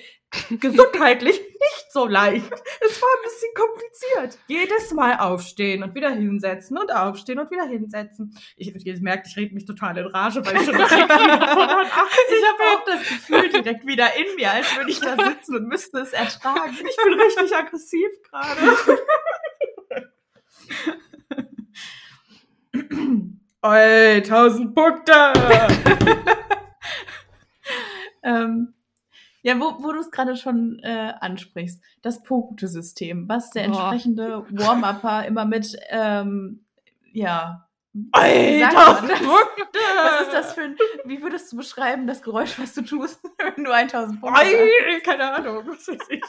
gesundheitlich <laughs> nicht so leicht. Es war ein bisschen kompliziert. Jedes Mal aufstehen und wieder hinsetzen und aufstehen und wieder hinsetzen. Ich, ich merke, ich rede mich total in Rage, weil ich schon direkt wieder von Ich habe auch das Gefühl direkt wieder in mir, als würde ich da sitzen und müsste es ertragen. Ich bin richtig aggressiv gerade. <laughs> Oi, tausend Punkte! ähm, ja, wo, wo du es gerade schon äh, ansprichst, das Punktesystem, was der Boah. entsprechende Warm-Upper <laughs> immer mit, ähm, ja, Alter, Punkte! Was ist das für ein, wie würdest du beschreiben, das Geräusch, was du tust, <laughs> wenn du 1000 Punkte hast? Keine Ahnung, was weiß ich.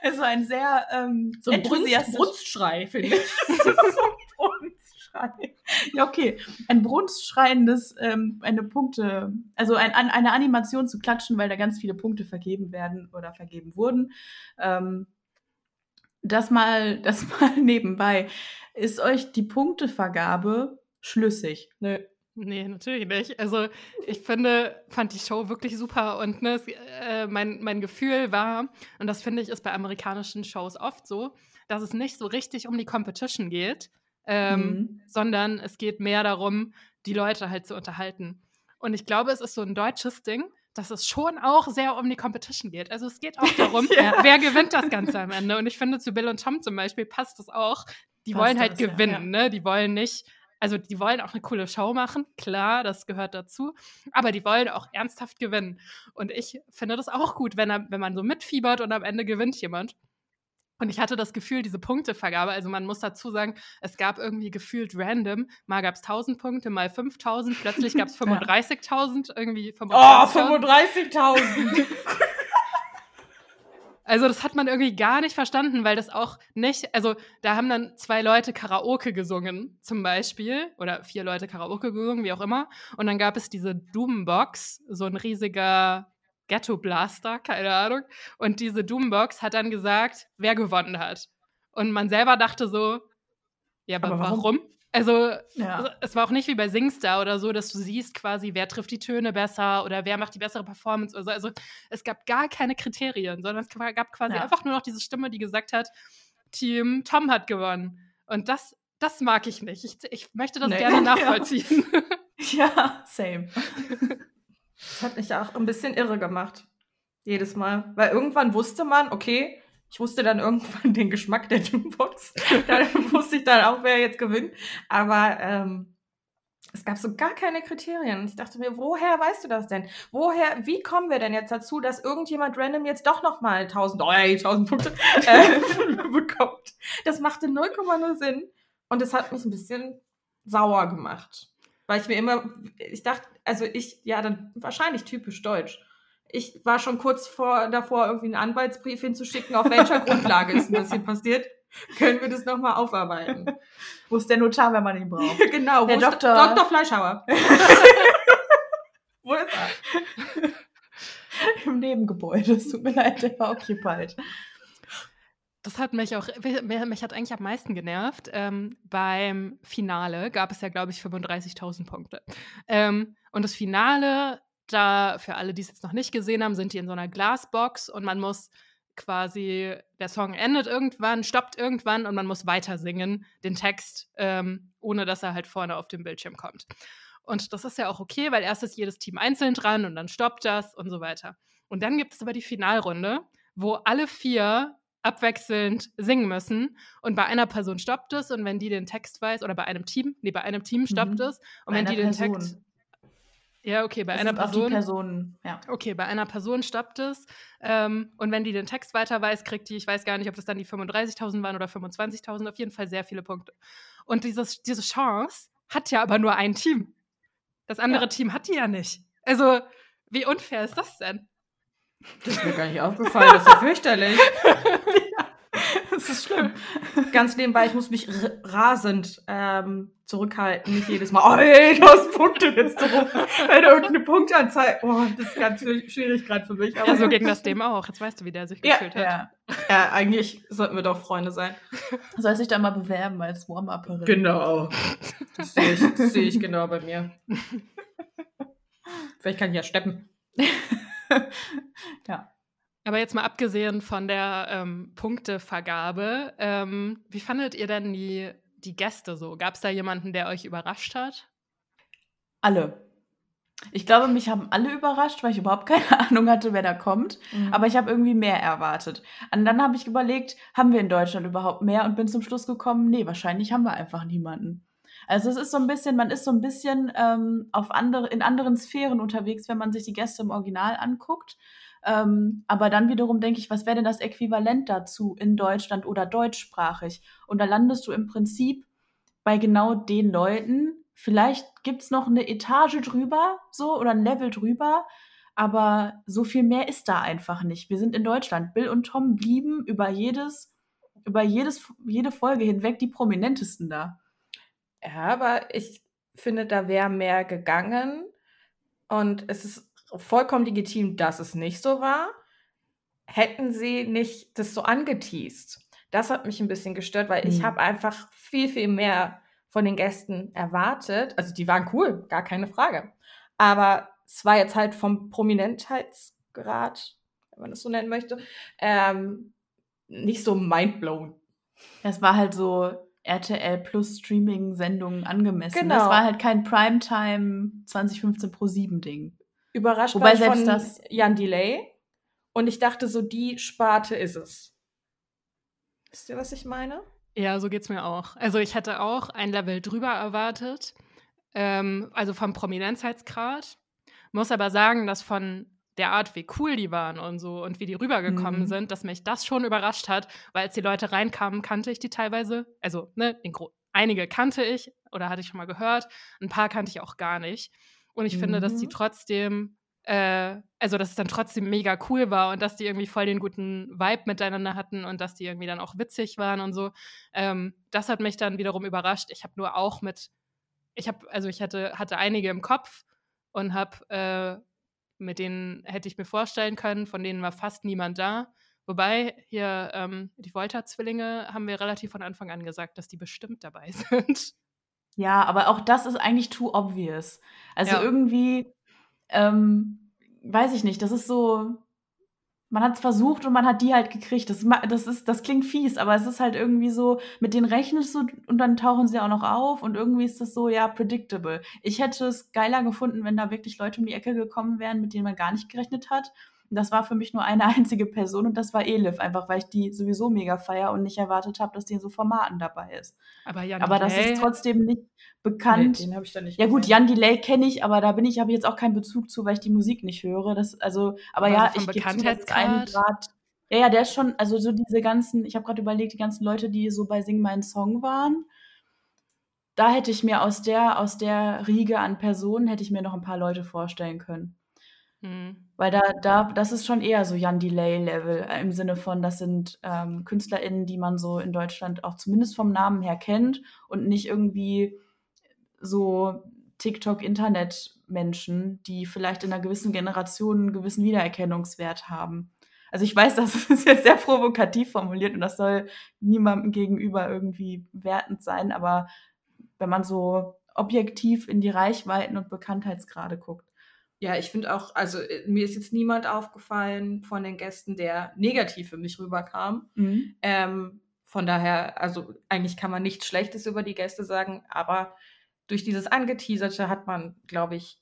Also ein sehr ähm, so ein Brunstschrei, finde ich. <laughs> so ein Brunstschrei. <laughs> Ja, okay. Ein brunstschreiendes, ähm, eine Punkte, also ein, an, eine Animation zu klatschen, weil da ganz viele Punkte vergeben werden oder vergeben wurden. Ähm, das mal, <laughs> das mal nebenbei. Ist euch die Punktevergabe schlüssig? Nö. Nee, natürlich nicht. Also ich finde, fand die Show wirklich super und ne, es, äh, mein, mein Gefühl war, und das finde ich ist bei amerikanischen Shows oft so, dass es nicht so richtig um die Competition geht, ähm, mhm. sondern es geht mehr darum, die Leute halt zu unterhalten. Und ich glaube, es ist so ein deutsches Ding, dass es schon auch sehr um die Competition geht. Also es geht auch darum, <laughs> ja. wer gewinnt das Ganze am Ende. Und ich finde, zu Bill und Tom zum Beispiel passt das auch. Die passt wollen halt das, gewinnen, ja. ne? Die wollen nicht also die wollen auch eine coole Show machen, klar, das gehört dazu, aber die wollen auch ernsthaft gewinnen. Und ich finde das auch gut, wenn, er, wenn man so mitfiebert und am Ende gewinnt jemand. Und ich hatte das Gefühl, diese Punktevergabe, also man muss dazu sagen, es gab irgendwie gefühlt random, mal gab es 1000 Punkte, mal 5000, plötzlich gab es 35.000, irgendwie 35.000. Oh, 35.000! <laughs> Also das hat man irgendwie gar nicht verstanden, weil das auch nicht, also da haben dann zwei Leute Karaoke gesungen zum Beispiel oder vier Leute Karaoke gesungen, wie auch immer. Und dann gab es diese Doombox, so ein riesiger Ghetto Blaster, keine Ahnung. Und diese Doombox hat dann gesagt, wer gewonnen hat. Und man selber dachte so, ja, aber, aber warum? warum? Also, ja. es war auch nicht wie bei Singstar oder so, dass du siehst quasi, wer trifft die Töne besser oder wer macht die bessere Performance oder so. Also, es gab gar keine Kriterien, sondern es gab quasi ja. einfach nur noch diese Stimme, die gesagt hat, Team Tom hat gewonnen. Und das, das mag ich nicht. Ich, ich möchte das nee. gerne <laughs> nachvollziehen. Ja, <laughs> ja same. <laughs> Das hat mich auch ein bisschen irre gemacht. Jedes Mal. Weil irgendwann wusste man, okay, ich wusste dann irgendwann den Geschmack der Doombox. <laughs> da wusste ich dann auch, wer jetzt gewinnt. Aber ähm, es gab so gar keine Kriterien. Ich dachte mir, woher weißt du das denn? Woher, wie kommen wir denn jetzt dazu, dass irgendjemand random jetzt doch nochmal 1000, oh, ey, 1000 Punkte äh, <laughs> bekommt? Das machte 0,0 Sinn. Und es hat mich ein bisschen sauer gemacht. Weil ich mir immer, ich dachte, also ich, ja, dann wahrscheinlich typisch deutsch. Ich war schon kurz vor, davor, irgendwie einen Anwaltsbrief hinzuschicken, auf welcher <laughs> Grundlage ist denn das hier passiert? Können wir das nochmal aufarbeiten? Wo ist der Notar, wenn man ihn braucht? <laughs> genau, der wo Doktor, Dr. Fleischhauer? <laughs> wo ist er? Im Nebengebäude. Es tut mir leid, der war occupied. Das hat mich auch, mich hat eigentlich am meisten genervt. Ähm, beim Finale gab es ja, glaube ich, 35.000 Punkte. Ähm, und das Finale, da für alle, die es jetzt noch nicht gesehen haben, sind die in so einer Glasbox und man muss quasi, der Song endet irgendwann, stoppt irgendwann und man muss weiter singen, den Text, ähm, ohne dass er halt vorne auf dem Bildschirm kommt. Und das ist ja auch okay, weil erst ist jedes Team einzeln dran und dann stoppt das und so weiter. Und dann gibt es aber die Finalrunde, wo alle vier abwechselnd singen müssen. Und bei einer Person stoppt es und wenn die den Text weiß, oder bei einem Team, nee, bei einem Team stoppt mhm. es. Und bei wenn die den Person. Text. Ja, okay, bei das einer Person. Personen, ja. Okay, bei einer Person stoppt es. Ähm, und wenn die den Text weiter weiß, kriegt die, ich weiß gar nicht, ob das dann die 35.000 waren oder 25.000, auf jeden Fall sehr viele Punkte. Und dieses, diese Chance hat ja aber nur ein Team. Das andere ja. Team hat die ja nicht. Also, wie unfair ist das denn? Das ist mir gar nicht aufgefallen, das ist ja fürchterlich. <laughs> ja, das ist schlimm. Ganz nebenbei, ich muss mich rasend ähm, zurückhalten, nicht jedes Mal, oh ey, du hast Punkte jetzt drauf. Wenn irgendeine Punktanzeige, oh, das ist ganz schwierig gerade für mich. Aber ja, so ging das dem auch. Jetzt weißt du, wie der sich ja, gefühlt hat. Ja. ja, eigentlich sollten wir doch Freunde sein. Soll sich da mal bewerben als Warm-Upperin. Genau. Das sehe ich, seh ich genau bei mir. <laughs> Vielleicht kann ich ja steppen. <laughs> ja. Aber jetzt mal abgesehen von der ähm, Punktevergabe, ähm, wie fandet ihr denn die, die Gäste so? Gab es da jemanden, der euch überrascht hat? Alle. Ich glaube, mich haben alle überrascht, weil ich überhaupt keine <laughs> Ahnung hatte, wer da kommt. Mhm. Aber ich habe irgendwie mehr erwartet. Und dann habe ich überlegt, haben wir in Deutschland überhaupt mehr? Und bin zum Schluss gekommen, nee, wahrscheinlich haben wir einfach niemanden. Also es ist so ein bisschen, man ist so ein bisschen ähm, auf andere, in anderen Sphären unterwegs, wenn man sich die Gäste im Original anguckt. Ähm, aber dann wiederum denke ich, was wäre denn das Äquivalent dazu in Deutschland oder deutschsprachig? Und da landest du im Prinzip bei genau den Leuten. Vielleicht gibt es noch eine Etage drüber, so, oder ein Level drüber, aber so viel mehr ist da einfach nicht. Wir sind in Deutschland. Bill und Tom blieben über jedes, über jedes, jede Folge hinweg die prominentesten da. Ja, aber ich finde, da wäre mehr gegangen. Und es ist vollkommen legitim, dass es nicht so war. Hätten sie nicht das so angeteased. Das hat mich ein bisschen gestört, weil mhm. ich habe einfach viel, viel mehr von den Gästen erwartet. Also die waren cool, gar keine Frage. Aber es war jetzt halt vom Prominentheitsgrad, wenn man das so nennen möchte, ähm, nicht so mindblown. Es war halt so, RTL Plus Streaming-Sendungen angemessen. Genau. Das war halt kein Primetime 2015 Pro 7 Ding. Überrascht Wobei war selbst von das Jan Delay. Und ich dachte so, die Sparte ist es. Wisst ihr, was ich meine? Ja, so geht's mir auch. Also ich hätte auch ein Level drüber erwartet, ähm, also vom Prominenzheitsgrad. Muss aber sagen, dass von der Art, wie cool die waren und so und wie die rübergekommen Mhm. sind, dass mich das schon überrascht hat, weil als die Leute reinkamen, kannte ich die teilweise. Also, ne, einige kannte ich oder hatte ich schon mal gehört, ein paar kannte ich auch gar nicht. Und ich finde, dass die Mhm. trotzdem, äh, also dass es dann trotzdem mega cool war und dass die irgendwie voll den guten Vibe miteinander hatten und dass die irgendwie dann auch witzig waren und so. Ähm, das hat mich dann wiederum überrascht. Ich habe nur auch mit, ich habe, also ich hatte, hatte einige im Kopf und habe äh, mit denen hätte ich mir vorstellen können, von denen war fast niemand da. Wobei hier ähm, die Volta-Zwillinge haben wir relativ von Anfang an gesagt, dass die bestimmt dabei <laughs> sind. Ja, aber auch das ist eigentlich too obvious. Also Ja. irgendwie, ähm, weiß ich nicht, das ist so, man hat es versucht und man hat die halt gekriegt. Das, das, ist, das klingt fies, aber es ist halt irgendwie so, mit denen rechnest du und dann tauchen sie auch noch auf und irgendwie ist das so, ja, predictable. Ich hätte es geiler gefunden, wenn da wirklich Leute um die Ecke gekommen wären, mit denen man gar nicht gerechnet hat. Und das war für mich nur eine <laughs> einzige Person und das war Elif, einfach weil ich die sowieso mega feier und nicht erwartet habe, dass die in so Formaten dabei ist. Aber Jan Aber das ist trotzdem nicht Nee, bekannt. den habe ich da nicht ja gut, gesehen. Jan Delay kenne ich, aber da bin ich, habe ich jetzt auch keinen Bezug zu, weil ich die Musik nicht höre. Das, also, aber, Aber ja, ich gebe zu, das ist ein Bekanntheitsgrad? Grad. Ja, ja, der ist schon, also so diese ganzen, ich habe gerade überlegt, die ganzen Leute, die so bei Sing meinen Song waren, da hätte ich mir aus der, aus der Riege an Personen, hätte ich mir noch ein paar Leute vorstellen können. Hm. Weil da, da, das ist schon eher so Jan Delay-Level, äh, im Sinne von, das sind ähm, KünstlerInnen, die man so in Deutschland auch zumindest vom Namen her kennt und nicht irgendwie so TikTok-Internet-Menschen, die vielleicht in einer gewissen Generation einen gewissen Wiedererkennungswert haben. Also ich weiß, <laughs> das ist jetzt sehr provokativ formuliert und das soll niemandem gegenüber irgendwie wertend sein, aber wenn man so objektiv in die Reichweiten und Bekanntheitsgrade guckt. Ja, ich finde auch, also äh, mir ist jetzt niemand aufgefallen von den Gästen, der negativ für mich rüberkam. Mhm. Ähm, von daher, also eigentlich kann man nichts Schlechtes über die Gäste sagen, aber durch dieses Angeteaserte hat man, glaube ich,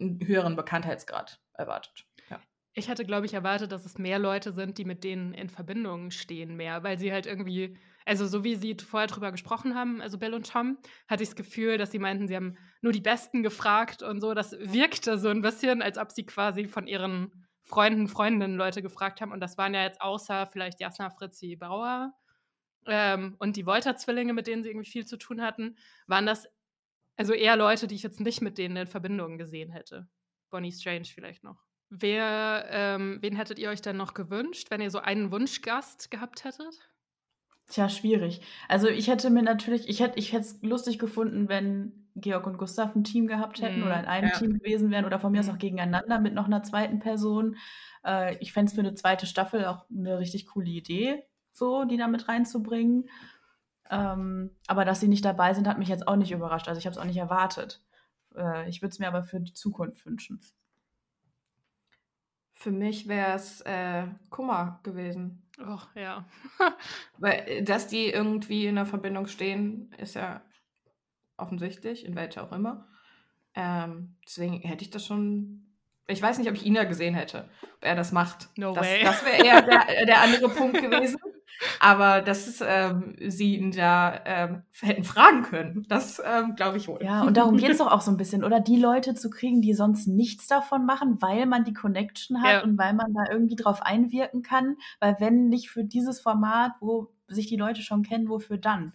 einen höheren Bekanntheitsgrad erwartet. Ja. Ich hatte, glaube ich, erwartet, dass es mehr Leute sind, die mit denen in Verbindung stehen, mehr, weil sie halt irgendwie, also so wie sie vorher drüber gesprochen haben, also Bill und Tom, hatte ich das Gefühl, dass sie meinten, sie haben nur die Besten gefragt und so. Das wirkte so ein bisschen, als ob sie quasi von ihren Freunden, Freundinnen Leute gefragt haben. Und das waren ja jetzt außer vielleicht Jasna Fritzi Bauer ähm, und die Wolter-Zwillinge, mit denen sie irgendwie viel zu tun hatten, waren das also eher Leute, die ich jetzt nicht mit denen in Verbindung gesehen hätte. Bonnie Strange vielleicht noch. Wer, ähm, wen hättet ihr euch denn noch gewünscht, wenn ihr so einen Wunschgast gehabt hättet? Tja, schwierig. Also ich hätte mir natürlich, ich hätte ich hätte es lustig gefunden, wenn Georg und Gustav ein Team gehabt hätten Mhm, oder in einem ja. Team gewesen wären oder von mir aus Mhm. auch gegeneinander mit noch einer zweiten Person. Äh, ich fände es für eine zweite Staffel auch eine richtig coole Idee, so die da mit reinzubringen. Ähm, aber dass sie nicht dabei sind, hat mich jetzt auch nicht überrascht. Also ich habe es auch nicht erwartet. Äh, ich würde es mir aber für die Zukunft wünschen. Für mich wäre es äh, Kummer gewesen. Och, ja. <laughs> Weil, äh, dass die irgendwie in einer Verbindung stehen, ist ja offensichtlich, in welcher auch immer. Ähm, deswegen hätte ich das schon. Ich weiß nicht, ob ich ihn da gesehen hätte, ob er das macht. No das way. das wäre eher der, <laughs> der andere Punkt gewesen. Aber dass es, ähm, sie ihn da ähm, hätten fragen können, das ähm, glaube ich wohl. Ja, und darum geht es doch auch so ein bisschen, oder? Die Leute zu kriegen, die sonst nichts davon machen, weil man die Connection hat Ja. und weil man da irgendwie drauf einwirken kann. Weil wenn nicht für dieses Format, wo sich die Leute schon kennen, wofür dann?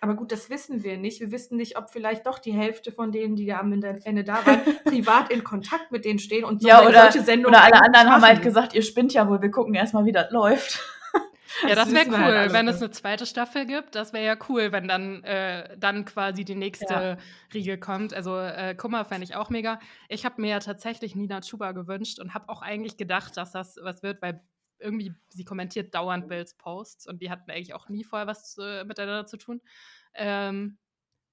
Aber gut, das wissen wir nicht. Wir wissen nicht, ob vielleicht doch die Hälfte von denen, die da am Ende da waren, <laughs> privat in Kontakt mit denen stehen und so ja, oder, solche Sendungen oder alle anderen haben halt gesagt, ihr spinnt ja wohl, wir gucken erstmal, wie das läuft. Ja, das wäre wissen cool, halt wenn es eine zweite Staffel gibt. Das wäre ja cool, wenn dann, äh, dann quasi die nächste Ja. Riege kommt. Also äh, Kummer fände ich auch mega. Ich habe mir ja tatsächlich Nina Chuba gewünscht und habe auch eigentlich gedacht, dass das was wird, weil irgendwie sie kommentiert dauernd Bills Posts und die hatten eigentlich auch nie vorher was äh, miteinander zu tun. Ähm,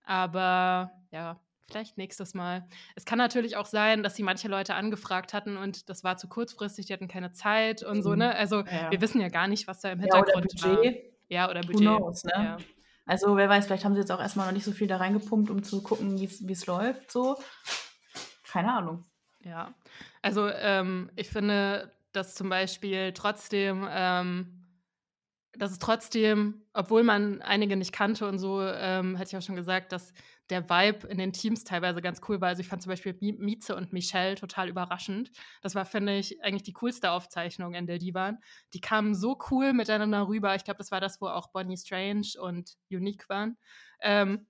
aber ja, vielleicht nächstes Mal. Es kann natürlich auch sein, dass sie manche Leute angefragt hatten und das war zu kurzfristig, die hatten keine Zeit und so, Mhm. ne? Also Ja. wir wissen ja gar nicht, was da im Ja, oder Hintergrund war. Budget. Ja, oder Who Budget. knows, ne? Ja. Also wer weiß, vielleicht haben sie jetzt auch erstmal noch nicht so viel da reingepumpt, um zu gucken, wie es läuft. So. Keine Ahnung. Ja, also ähm, ich finde, dass zum Beispiel trotzdem ähm, dass es trotzdem, obwohl man einige nicht kannte und so, ähm, hatte ich auch schon gesagt, dass der Vibe in den Teams teilweise ganz cool war. Also ich fand zum Beispiel Mieze und Michelle total überraschend. Das war, finde ich, eigentlich die coolste Aufzeichnung, in der die waren. Die kamen so cool miteinander rüber. Ich glaube, das war das, wo auch Bonnie Strange und Unique waren. Ähm,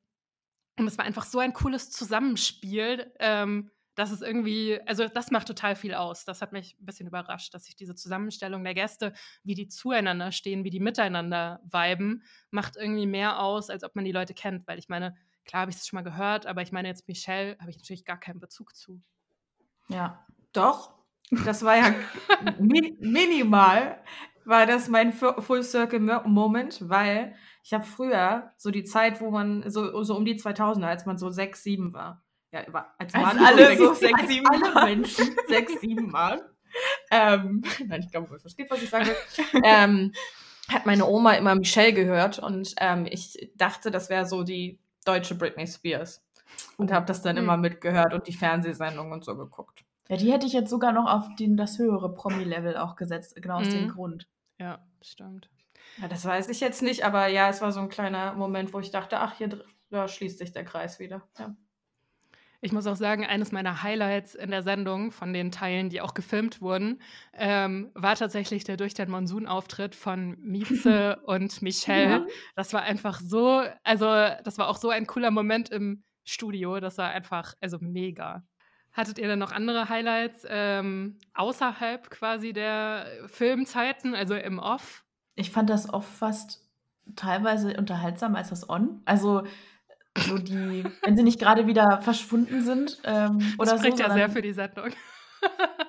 und es war einfach so ein cooles Zusammenspiel. Ähm, das ist irgendwie, also das macht total viel aus. Das hat mich ein bisschen überrascht, dass sich diese Zusammenstellung der Gäste, wie die zueinander stehen, wie die miteinander viben, macht irgendwie mehr aus, als ob man die Leute kennt. Weil ich meine, klar habe ich es schon mal gehört, aber ich meine jetzt Michelle habe ich natürlich gar keinen Bezug zu. Ja, doch. Das war ja <laughs> min minimal, war das mein Full Circle Moment, weil ich habe früher so die Zeit, wo man so, so um die 2000er, als man so sechs, sieben war, ja, als, als alle so sechs, sieben alle Menschen <laughs> sechs, sieben waren. Ähm, <laughs> nein, ich glaube, man versteht, was ich sage. ähm, hat meine Oma immer Michelle gehört und ähm, ich dachte, das wäre so die deutsche Britney Spears. Und habe das dann mhm. immer mitgehört und die Fernsehsendungen und so geguckt. Ja, die hätte ich jetzt sogar noch auf den, das höhere Promi-Level auch gesetzt, genau aus mhm. dem Grund. Ja, stimmt. Ja, das weiß ich jetzt nicht, aber ja, es war so ein kleiner Moment, wo ich dachte, ach, hier da schließt sich der Kreis wieder. Ja. Ich muss auch sagen, eines meiner Highlights in der Sendung von den Teilen, die auch gefilmt wurden, ähm, war tatsächlich der durch den Monsun-Auftritt von Mieze <laughs> und Michelle. Ja. Das war einfach so, also das war auch so ein cooler Moment im Studio. Das war einfach, also mega. Hattet ihr denn noch andere Highlights ähm, außerhalb quasi der Filmzeiten, also im Off? Ich fand das Off fast teilweise unterhaltsamer als das On. Also so die, wenn sie nicht gerade wieder verschwunden sind. Ähm, oder das spricht so, ja sehr für die Sendung.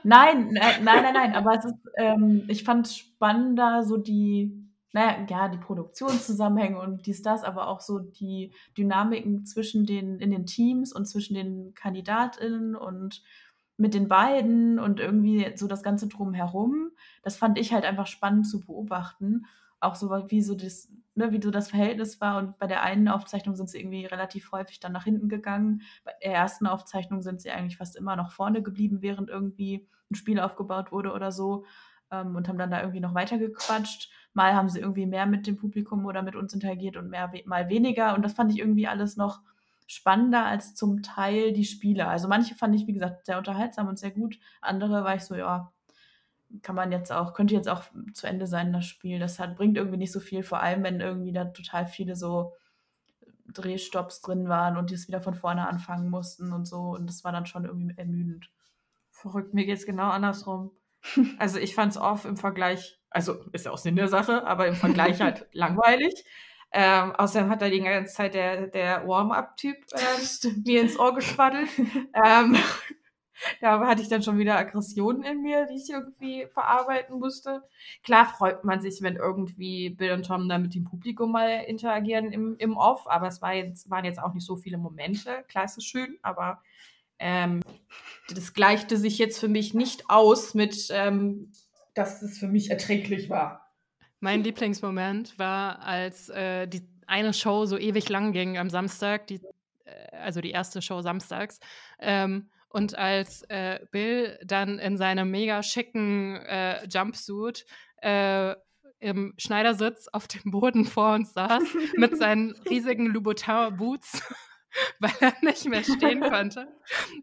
nein, nein, nein, nein, nein, aber es ist, ähm, ich fand spannender so die, naja, ja, die Produktionszusammenhänge und dies, das, aber auch so die Dynamiken zwischen den, in den Teams und zwischen den KandidatInnen und mit den beiden und irgendwie so das Ganze drumherum. Das fand ich halt einfach spannend zu beobachten. Auch so, wie so das, ne, wie so das Verhältnis war. Und bei der einen Aufzeichnung sind sie irgendwie relativ häufig dann nach hinten gegangen. Bei der ersten Aufzeichnung sind sie eigentlich fast immer noch vorne geblieben, während irgendwie ein Spiel aufgebaut wurde oder so. Ähm, und haben dann da irgendwie noch weiter gequatscht. Mal haben sie irgendwie mehr mit dem Publikum oder mit uns interagiert und mehr, mal weniger. Und das fand ich irgendwie alles noch spannender als zum Teil die Spiele. Also manche fand ich, wie gesagt, sehr unterhaltsam und sehr gut. Andere war ich so, ja, kann man jetzt auch, könnte jetzt auch zu Ende sein, das Spiel. Das hat, bringt irgendwie nicht so viel, vor allem wenn irgendwie da total viele so Drehstopps drin waren und die es wieder von vorne anfangen mussten und so. Und das war dann schon irgendwie ermüdend. Verrückt, mir geht es genau andersrum. <laughs> Also ich fand es oft im Vergleich, also ist ja auch Sinn der Sache, aber im Vergleich halt <laughs> langweilig. Ähm, außerdem hat da die ganze Zeit der, der Warm-up-Typ ähm, <laughs> mir ins Ohr geschwaddelt. ähm, da hatte ich dann schon wieder Aggressionen in mir, die ich irgendwie verarbeiten musste. Klar freut man sich, wenn irgendwie Bill und Tom da mit dem Publikum mal interagieren im, im Off, aber es war jetzt, waren jetzt auch nicht so viele Momente. Klar ist es schön, aber ähm, das gleichte sich jetzt für mich nicht aus mit, ähm, dass es für mich erträglich war. Mein Lieblingsmoment war, als äh, die eine Show so ewig lang ging am Samstag, die, äh, also die erste Show samstags. Ähm, und als äh, Bill dann in seinem mega schicken äh, Jumpsuit äh, im Schneidersitz auf dem Boden vor uns saß, mit seinen riesigen Louboutin-Boots, <laughs> weil er nicht mehr stehen konnte.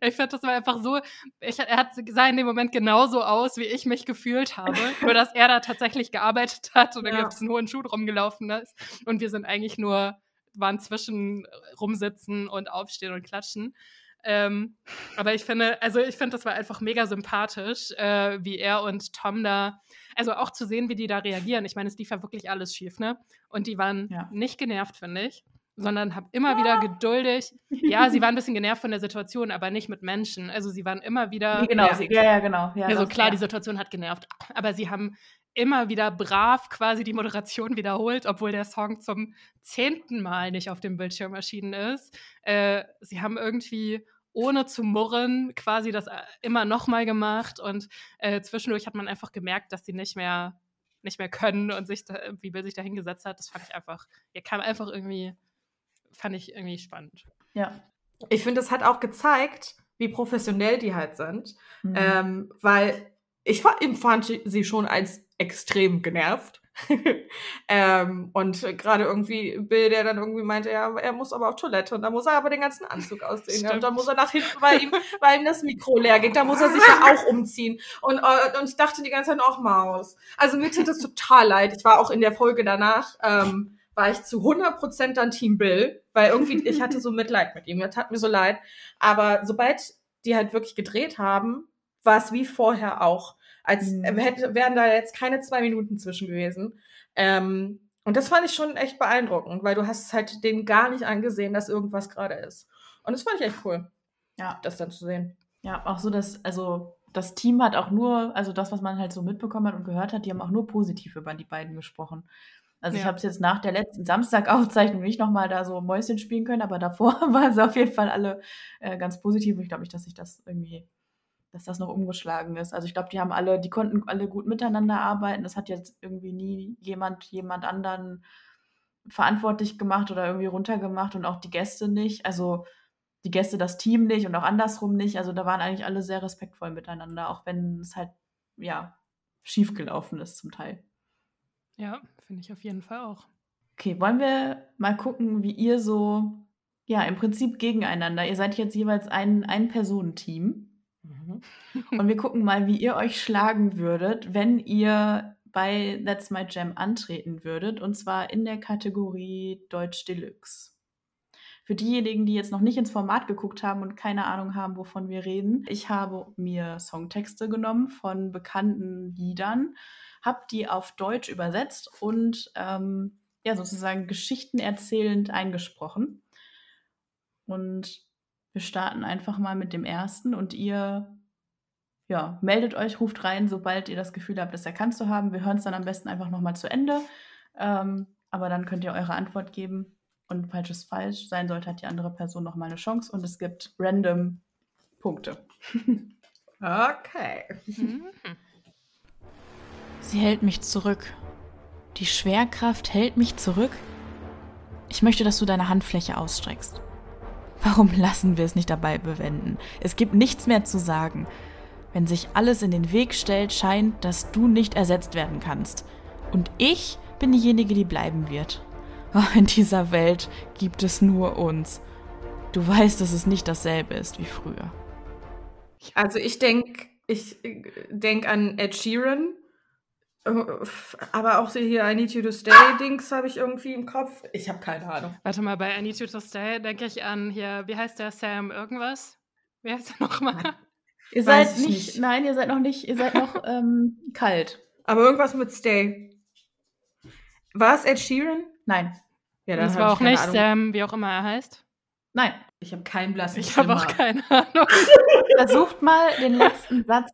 Ich finde, das war einfach so, ich, er hat, sah in dem Moment genauso aus, wie ich mich gefühlt habe, nur dass er da tatsächlich gearbeitet hat und ja. auf diesen hohen Schuh rumgelaufen ist. Und wir sind eigentlich nur, waren zwischen rumsitzen und aufstehen und klatschen. Ähm, aber ich finde, also ich finde, das war einfach mega sympathisch, äh, wie er und Tom da, also auch zu sehen, wie die da reagieren. Ich meine, es lief ja wirklich alles schief, ne? Und die waren ja. nicht genervt, finde ich, sondern haben immer wieder geduldig. Ja, sie waren ein <laughs> bisschen genervt von der Situation, aber nicht mit Menschen. Also sie waren immer wieder. Genau, ja, ja, ja genau. Ja, also klar, die Situation hat genervt, aber sie haben immer wieder brav quasi die Moderation wiederholt, obwohl der Song zum zehnten Mal nicht auf dem Bildschirm erschienen ist. Äh, sie haben irgendwie ohne zu murren quasi das äh, immer nochmal gemacht und äh, zwischendurch hat man einfach gemerkt, dass sie nicht mehr nicht mehr können und sich da, wie Bill sich da hingesetzt hat. Das fand ich einfach, er kam einfach irgendwie, fand ich irgendwie spannend. Ja. Ich finde, es hat auch gezeigt, wie professionell die halt sind, mhm. ähm, weil ich fand sie schon als extrem genervt. <laughs> ähm, und gerade irgendwie Bill, der dann irgendwie meinte, ja, er muss aber auf Toilette und da muss er aber den ganzen Anzug <laughs> ausziehen. und dann muss er nach hinten, weil ihm, weil ihm das Mikro leer geht, da muss er sich ja auch umziehen. Und, äh, und ich dachte die ganze Zeit, auch Maus. Also mir tut das total leid. Ich war auch in der Folge danach, ähm, war ich zu 100% dann Team Bill, weil irgendwie, ich hatte so Mitleid mit ihm, er tat mir so leid. Aber sobald die halt wirklich gedreht haben, war es wie vorher auch. Als mhm. hätte, wären da jetzt keine zwei Minuten zwischen gewesen. Ähm, und das fand ich schon echt beeindruckend, weil du hast halt denen gar nicht angesehen, dass irgendwas gerade ist. Und das fand ich echt cool. Ja. Das dann zu sehen. Ja, auch so, dass, also das Team hat auch nur, also das, was man halt so mitbekommen hat und gehört hat, die haben auch nur positiv über die beiden gesprochen. Also ja. ich habe es jetzt nach der letzten Samstag-Aufzeichnung nicht nochmal da so Mäuschen spielen können, aber davor <laughs> waren sie auf jeden Fall alle äh, ganz positiv. Und ich glaube nicht, dass sich das irgendwie, dass das noch umgeschlagen ist. Also ich glaube, die haben alle, die konnten alle gut miteinander arbeiten. Das hat jetzt irgendwie nie jemand, jemand anderen verantwortlich gemacht oder irgendwie runtergemacht und auch die Gäste nicht. Also die Gäste das Team nicht und auch andersrum nicht. Also da waren eigentlich alle sehr respektvoll miteinander, auch wenn es halt, ja, schiefgelaufen ist zum Teil. Ja, finde ich auf jeden Fall auch. Okay, wollen wir mal gucken, wie ihr so, ja, im Prinzip gegeneinander. Ihr seid jetzt jeweils ein Ein-Personen-Team. Mhm. <laughs> Und wir gucken mal, wie ihr euch schlagen würdet, wenn ihr bei That's My Jam antreten würdet. Und zwar in der Kategorie Deutsch Deluxe. Für diejenigen, die jetzt noch nicht ins Format geguckt haben und keine Ahnung haben, wovon wir reden, ich habe mir Songtexte genommen von bekannten Liedern habe die auf Deutsch übersetzt und ähm, ja, sozusagen Geschichten erzählend eingesprochen. Und wir starten einfach mal mit dem ersten und ihr ja, meldet euch, ruft rein, sobald ihr das Gefühl habt, das erkannt zu haben. Wir hören es dann am besten einfach nochmal zu Ende. Ähm, aber dann könnt ihr eure Antwort geben. Und falls es falsch sein sollte, hat die andere Person nochmal eine Chance und es gibt random Punkte. <laughs> okay. <laughs> Sie hält mich zurück. Die Schwerkraft hält mich zurück? Ich möchte, dass du deine Handfläche ausstreckst. Warum lassen wir es nicht dabei bewenden? Es gibt nichts mehr zu sagen. Wenn sich alles in den Weg stellt, scheint, dass du nicht ersetzt werden kannst. Und ich bin diejenige, die bleiben wird. Oh, in dieser Welt gibt es nur uns. Du weißt, dass es nicht dasselbe ist wie früher. Also ich denke ich äh, denk an Ed Sheeran aber auch hier I Need You to Stay-Dings habe ich irgendwie im Kopf. Ich habe keine Ahnung. Warte mal, bei I Need You to Stay denke ich an hier, wie heißt der Sam irgendwas? Wie heißt der nochmal? <laughs> Ihr seid nicht, nicht, nein, ihr seid noch nicht, ihr seid noch <laughs> ähm, kalt. Aber irgendwas mit Stay. War es Ed Sheeran? Nein. Ja, das war auch nicht Ahnung. Sam, wie auch immer er heißt. Nein. Ich habe keinen blassen Ich habe auch keine Ahnung. <laughs> Versucht mal den letzten Satz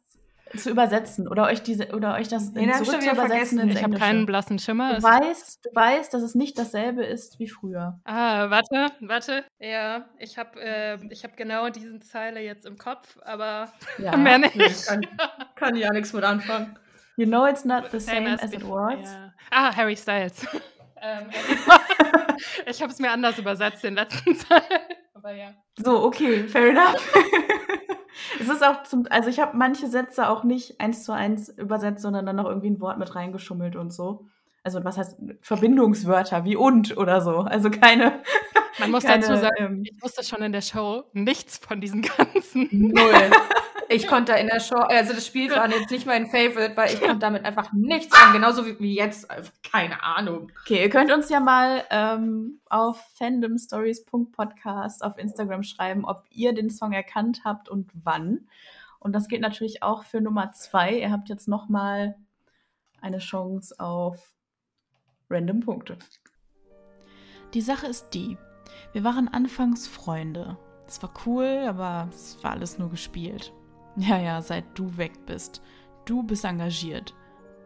zu übersetzen oder euch diese oder euch das nee, zurück zu übersetzen ins Ich habe keinen blassen Schimmer. Du weißt, du weißt, dass es nicht dasselbe ist wie früher. Ah, warte, warte. Ja, ich habe äh, ich habe genau diese Zeile jetzt im Kopf, aber <laughs> ja. <laughs> mehr nicht. Nee, kann, kann ja nichts mit anfangen. You know it's not the same, as, as it was. Yeah. Ah, Harry Styles. <laughs> ähm, ich habe es mir anders übersetzt den letzten Teil. Aber ja. So, okay, fair enough. Es ist auch zum, also ich habe manche Sätze auch nicht eins zu eins übersetzt, sondern dann noch irgendwie ein Wort mit reingeschummelt und so. Also was heißt Verbindungswörter wie und oder so. Also keine. Man muss keine, dazu sagen, ähm, ich wusste schon in der Show nichts von diesen ganzen. Null. <laughs> Ich konnte in der Show, also das Spiel war jetzt nicht mein Favorite, weil ich konnte damit einfach nichts an, genauso wie, wie jetzt. Also keine Ahnung. Okay, ihr könnt uns ja mal ähm, auf fandomstories.podcast auf Instagram schreiben, ob ihr den Song erkannt habt und wann. Und das geht natürlich auch für Nummer zwei. Ihr habt jetzt noch mal eine Chance auf random Punkte. Die Sache ist die, wir waren anfangs Freunde. Es war cool, aber es war alles nur gespielt. Ja, ja, seit du weg bist. Du bist engagiert.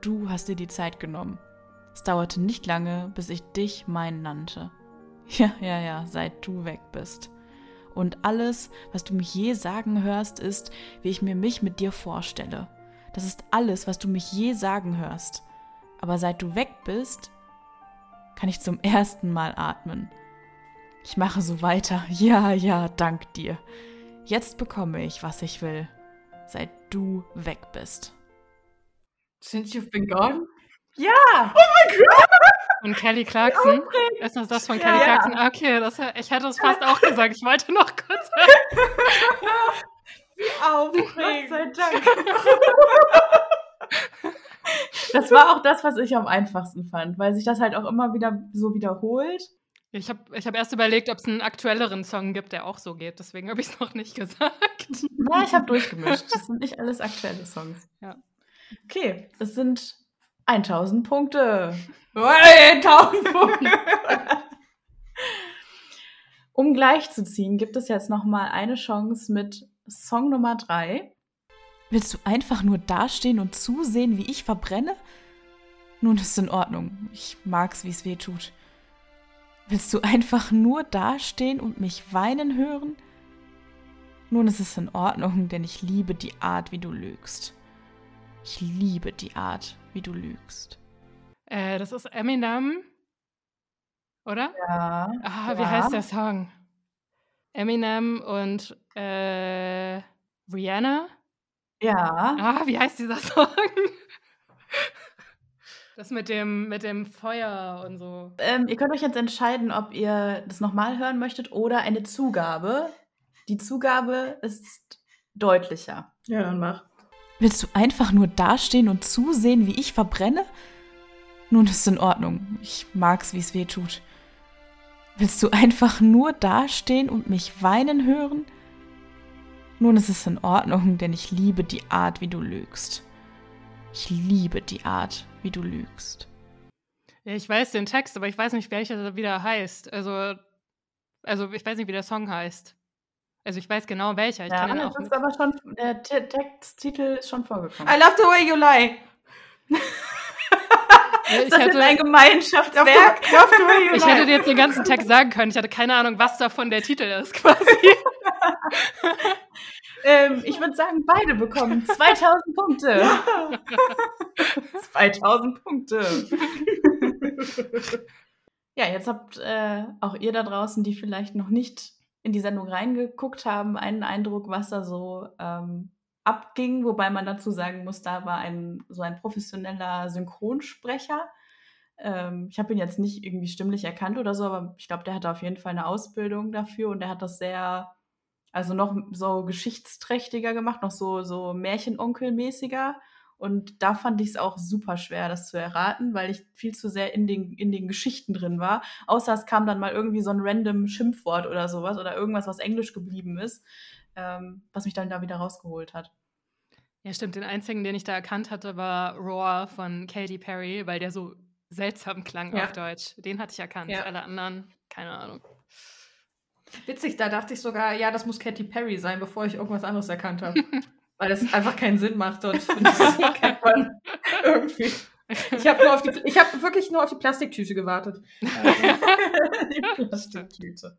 Du hast dir die Zeit genommen. Es dauerte nicht lange, bis ich dich mein nannte. <laughs> Ja, ja, ja, seit du weg bist. Und alles, was du mich je sagen hörst, ist, wie ich mir mich mit dir vorstelle. Das ist alles, was du mich je sagen hörst. Aber seit du weg bist, kann ich zum ersten Mal atmen. Ich mache so weiter. <laughs> Ja, ja, dank dir. Jetzt bekomme ich, was ich will seit du weg bist. Since You've Been Gone? Ja! Oh mein Gott! Und Kelly Clarkson? Ist das das von Kelly Ja. Clarkson? Okay, das, ich hätte es fast auch gesagt. Ich wollte noch kurz. <laughs> Gott Aufregend. sei Dank. <laughs> Das war auch das, was ich am einfachsten fand, weil sich das halt auch immer wieder so wiederholt. Ich habe ich hab erst überlegt, ob es einen aktuelleren Song gibt, der auch so geht. Deswegen habe ich es noch nicht <laughs> gesagt. Na, ich habe durchgemischt. Das sind nicht alles aktuelle Songs. Ja. Okay, es sind 1000 Punkte. Hey, 1000 Punkte. Um gleichzuziehen, gibt es jetzt noch mal eine Chance mit Song Nummer 3. Willst du einfach nur dastehen und zusehen, wie ich verbrenne? Nun ist in Ordnung. Ich mag's, wie es weh tut. Willst du einfach nur dastehen und mich weinen hören? Nun ist es in Ordnung, denn ich liebe die Art, wie du lügst. Ich liebe die Art, wie du lügst. Äh, das ist Eminem. Oder? Ja. Ah, wie Ja. heißt der Song? Eminem und äh, Rihanna? Ja. Ah, wie heißt dieser <laughs> Song? Das mit dem, mit dem Feuer und so. Ähm, ihr könnt euch jetzt entscheiden, ob ihr das nochmal hören möchtet oder eine Zugabe. Die Zugabe ist deutlicher. Ja, dann mach. Willst du einfach nur dastehen und zusehen, wie ich verbrenne? Nun ist in Ordnung. Ich mag's, wie es weh tut. Willst du einfach nur dastehen und mich weinen hören? Nun ist es in Ordnung, denn ich liebe die Art, wie du lügst. Ich liebe die Art, wie du lügst. Ja, ich weiß den Text, aber ich weiß nicht, welcher der wieder heißt. Also, also ich weiß nicht, wie der Song heißt. Also ich weiß genau welcher. Ich Ja, kann ihn das auch ist mit, aber schon, der Te- Texttitel ist schon vorgekommen. I love the way you lie. Ja, ich, Ist das jetzt ein Gemeinschaftswerk? Love the way you ich hätte dir jetzt den ganzen Text sagen können. Ich hatte keine Ahnung, was davon der Titel ist, quasi. <laughs> ähm, ich würde sagen, beide bekommen 2000 Punkte. 2000 <laughs> Punkte. ja, jetzt habt äh, auch ihr da draußen, die vielleicht noch nicht in die Sendung reingeguckt haben, einen Eindruck, was da so ähm, abging. Wobei man dazu sagen muss, da war ein so ein professioneller Synchronsprecher. Ähm, ich habe ihn jetzt nicht irgendwie stimmlich erkannt oder so, aber ich glaube, der hatte auf jeden Fall eine Ausbildung dafür und der hat das sehr, also noch so geschichtsträchtiger gemacht, noch so, so Märchenonkelmäßiger. Und da fand ich es auch super schwer, das zu erraten, weil ich viel zu sehr in den, in den Geschichten drin war. Außer es kam dann mal irgendwie so ein random Schimpfwort oder sowas oder irgendwas, was Englisch geblieben ist, ähm, was mich dann da wieder rausgeholt hat. Ja, stimmt. Den einzigen, den ich da erkannt hatte, war Roar von Katy Perry, weil der so seltsam klang Ja. auf Deutsch. Den hatte ich erkannt. Ja. Alle anderen, keine Ahnung. Witzig, da dachte ich sogar, ja, das muss Katy Perry sein, bevor ich irgendwas anderes erkannt habe. <laughs> Weil das einfach keinen Sinn macht und <laughs> kennt man irgendwie. Ich habe habe wirklich nur auf die Plastiktüte gewartet. <laughs> Die Plastiktüte.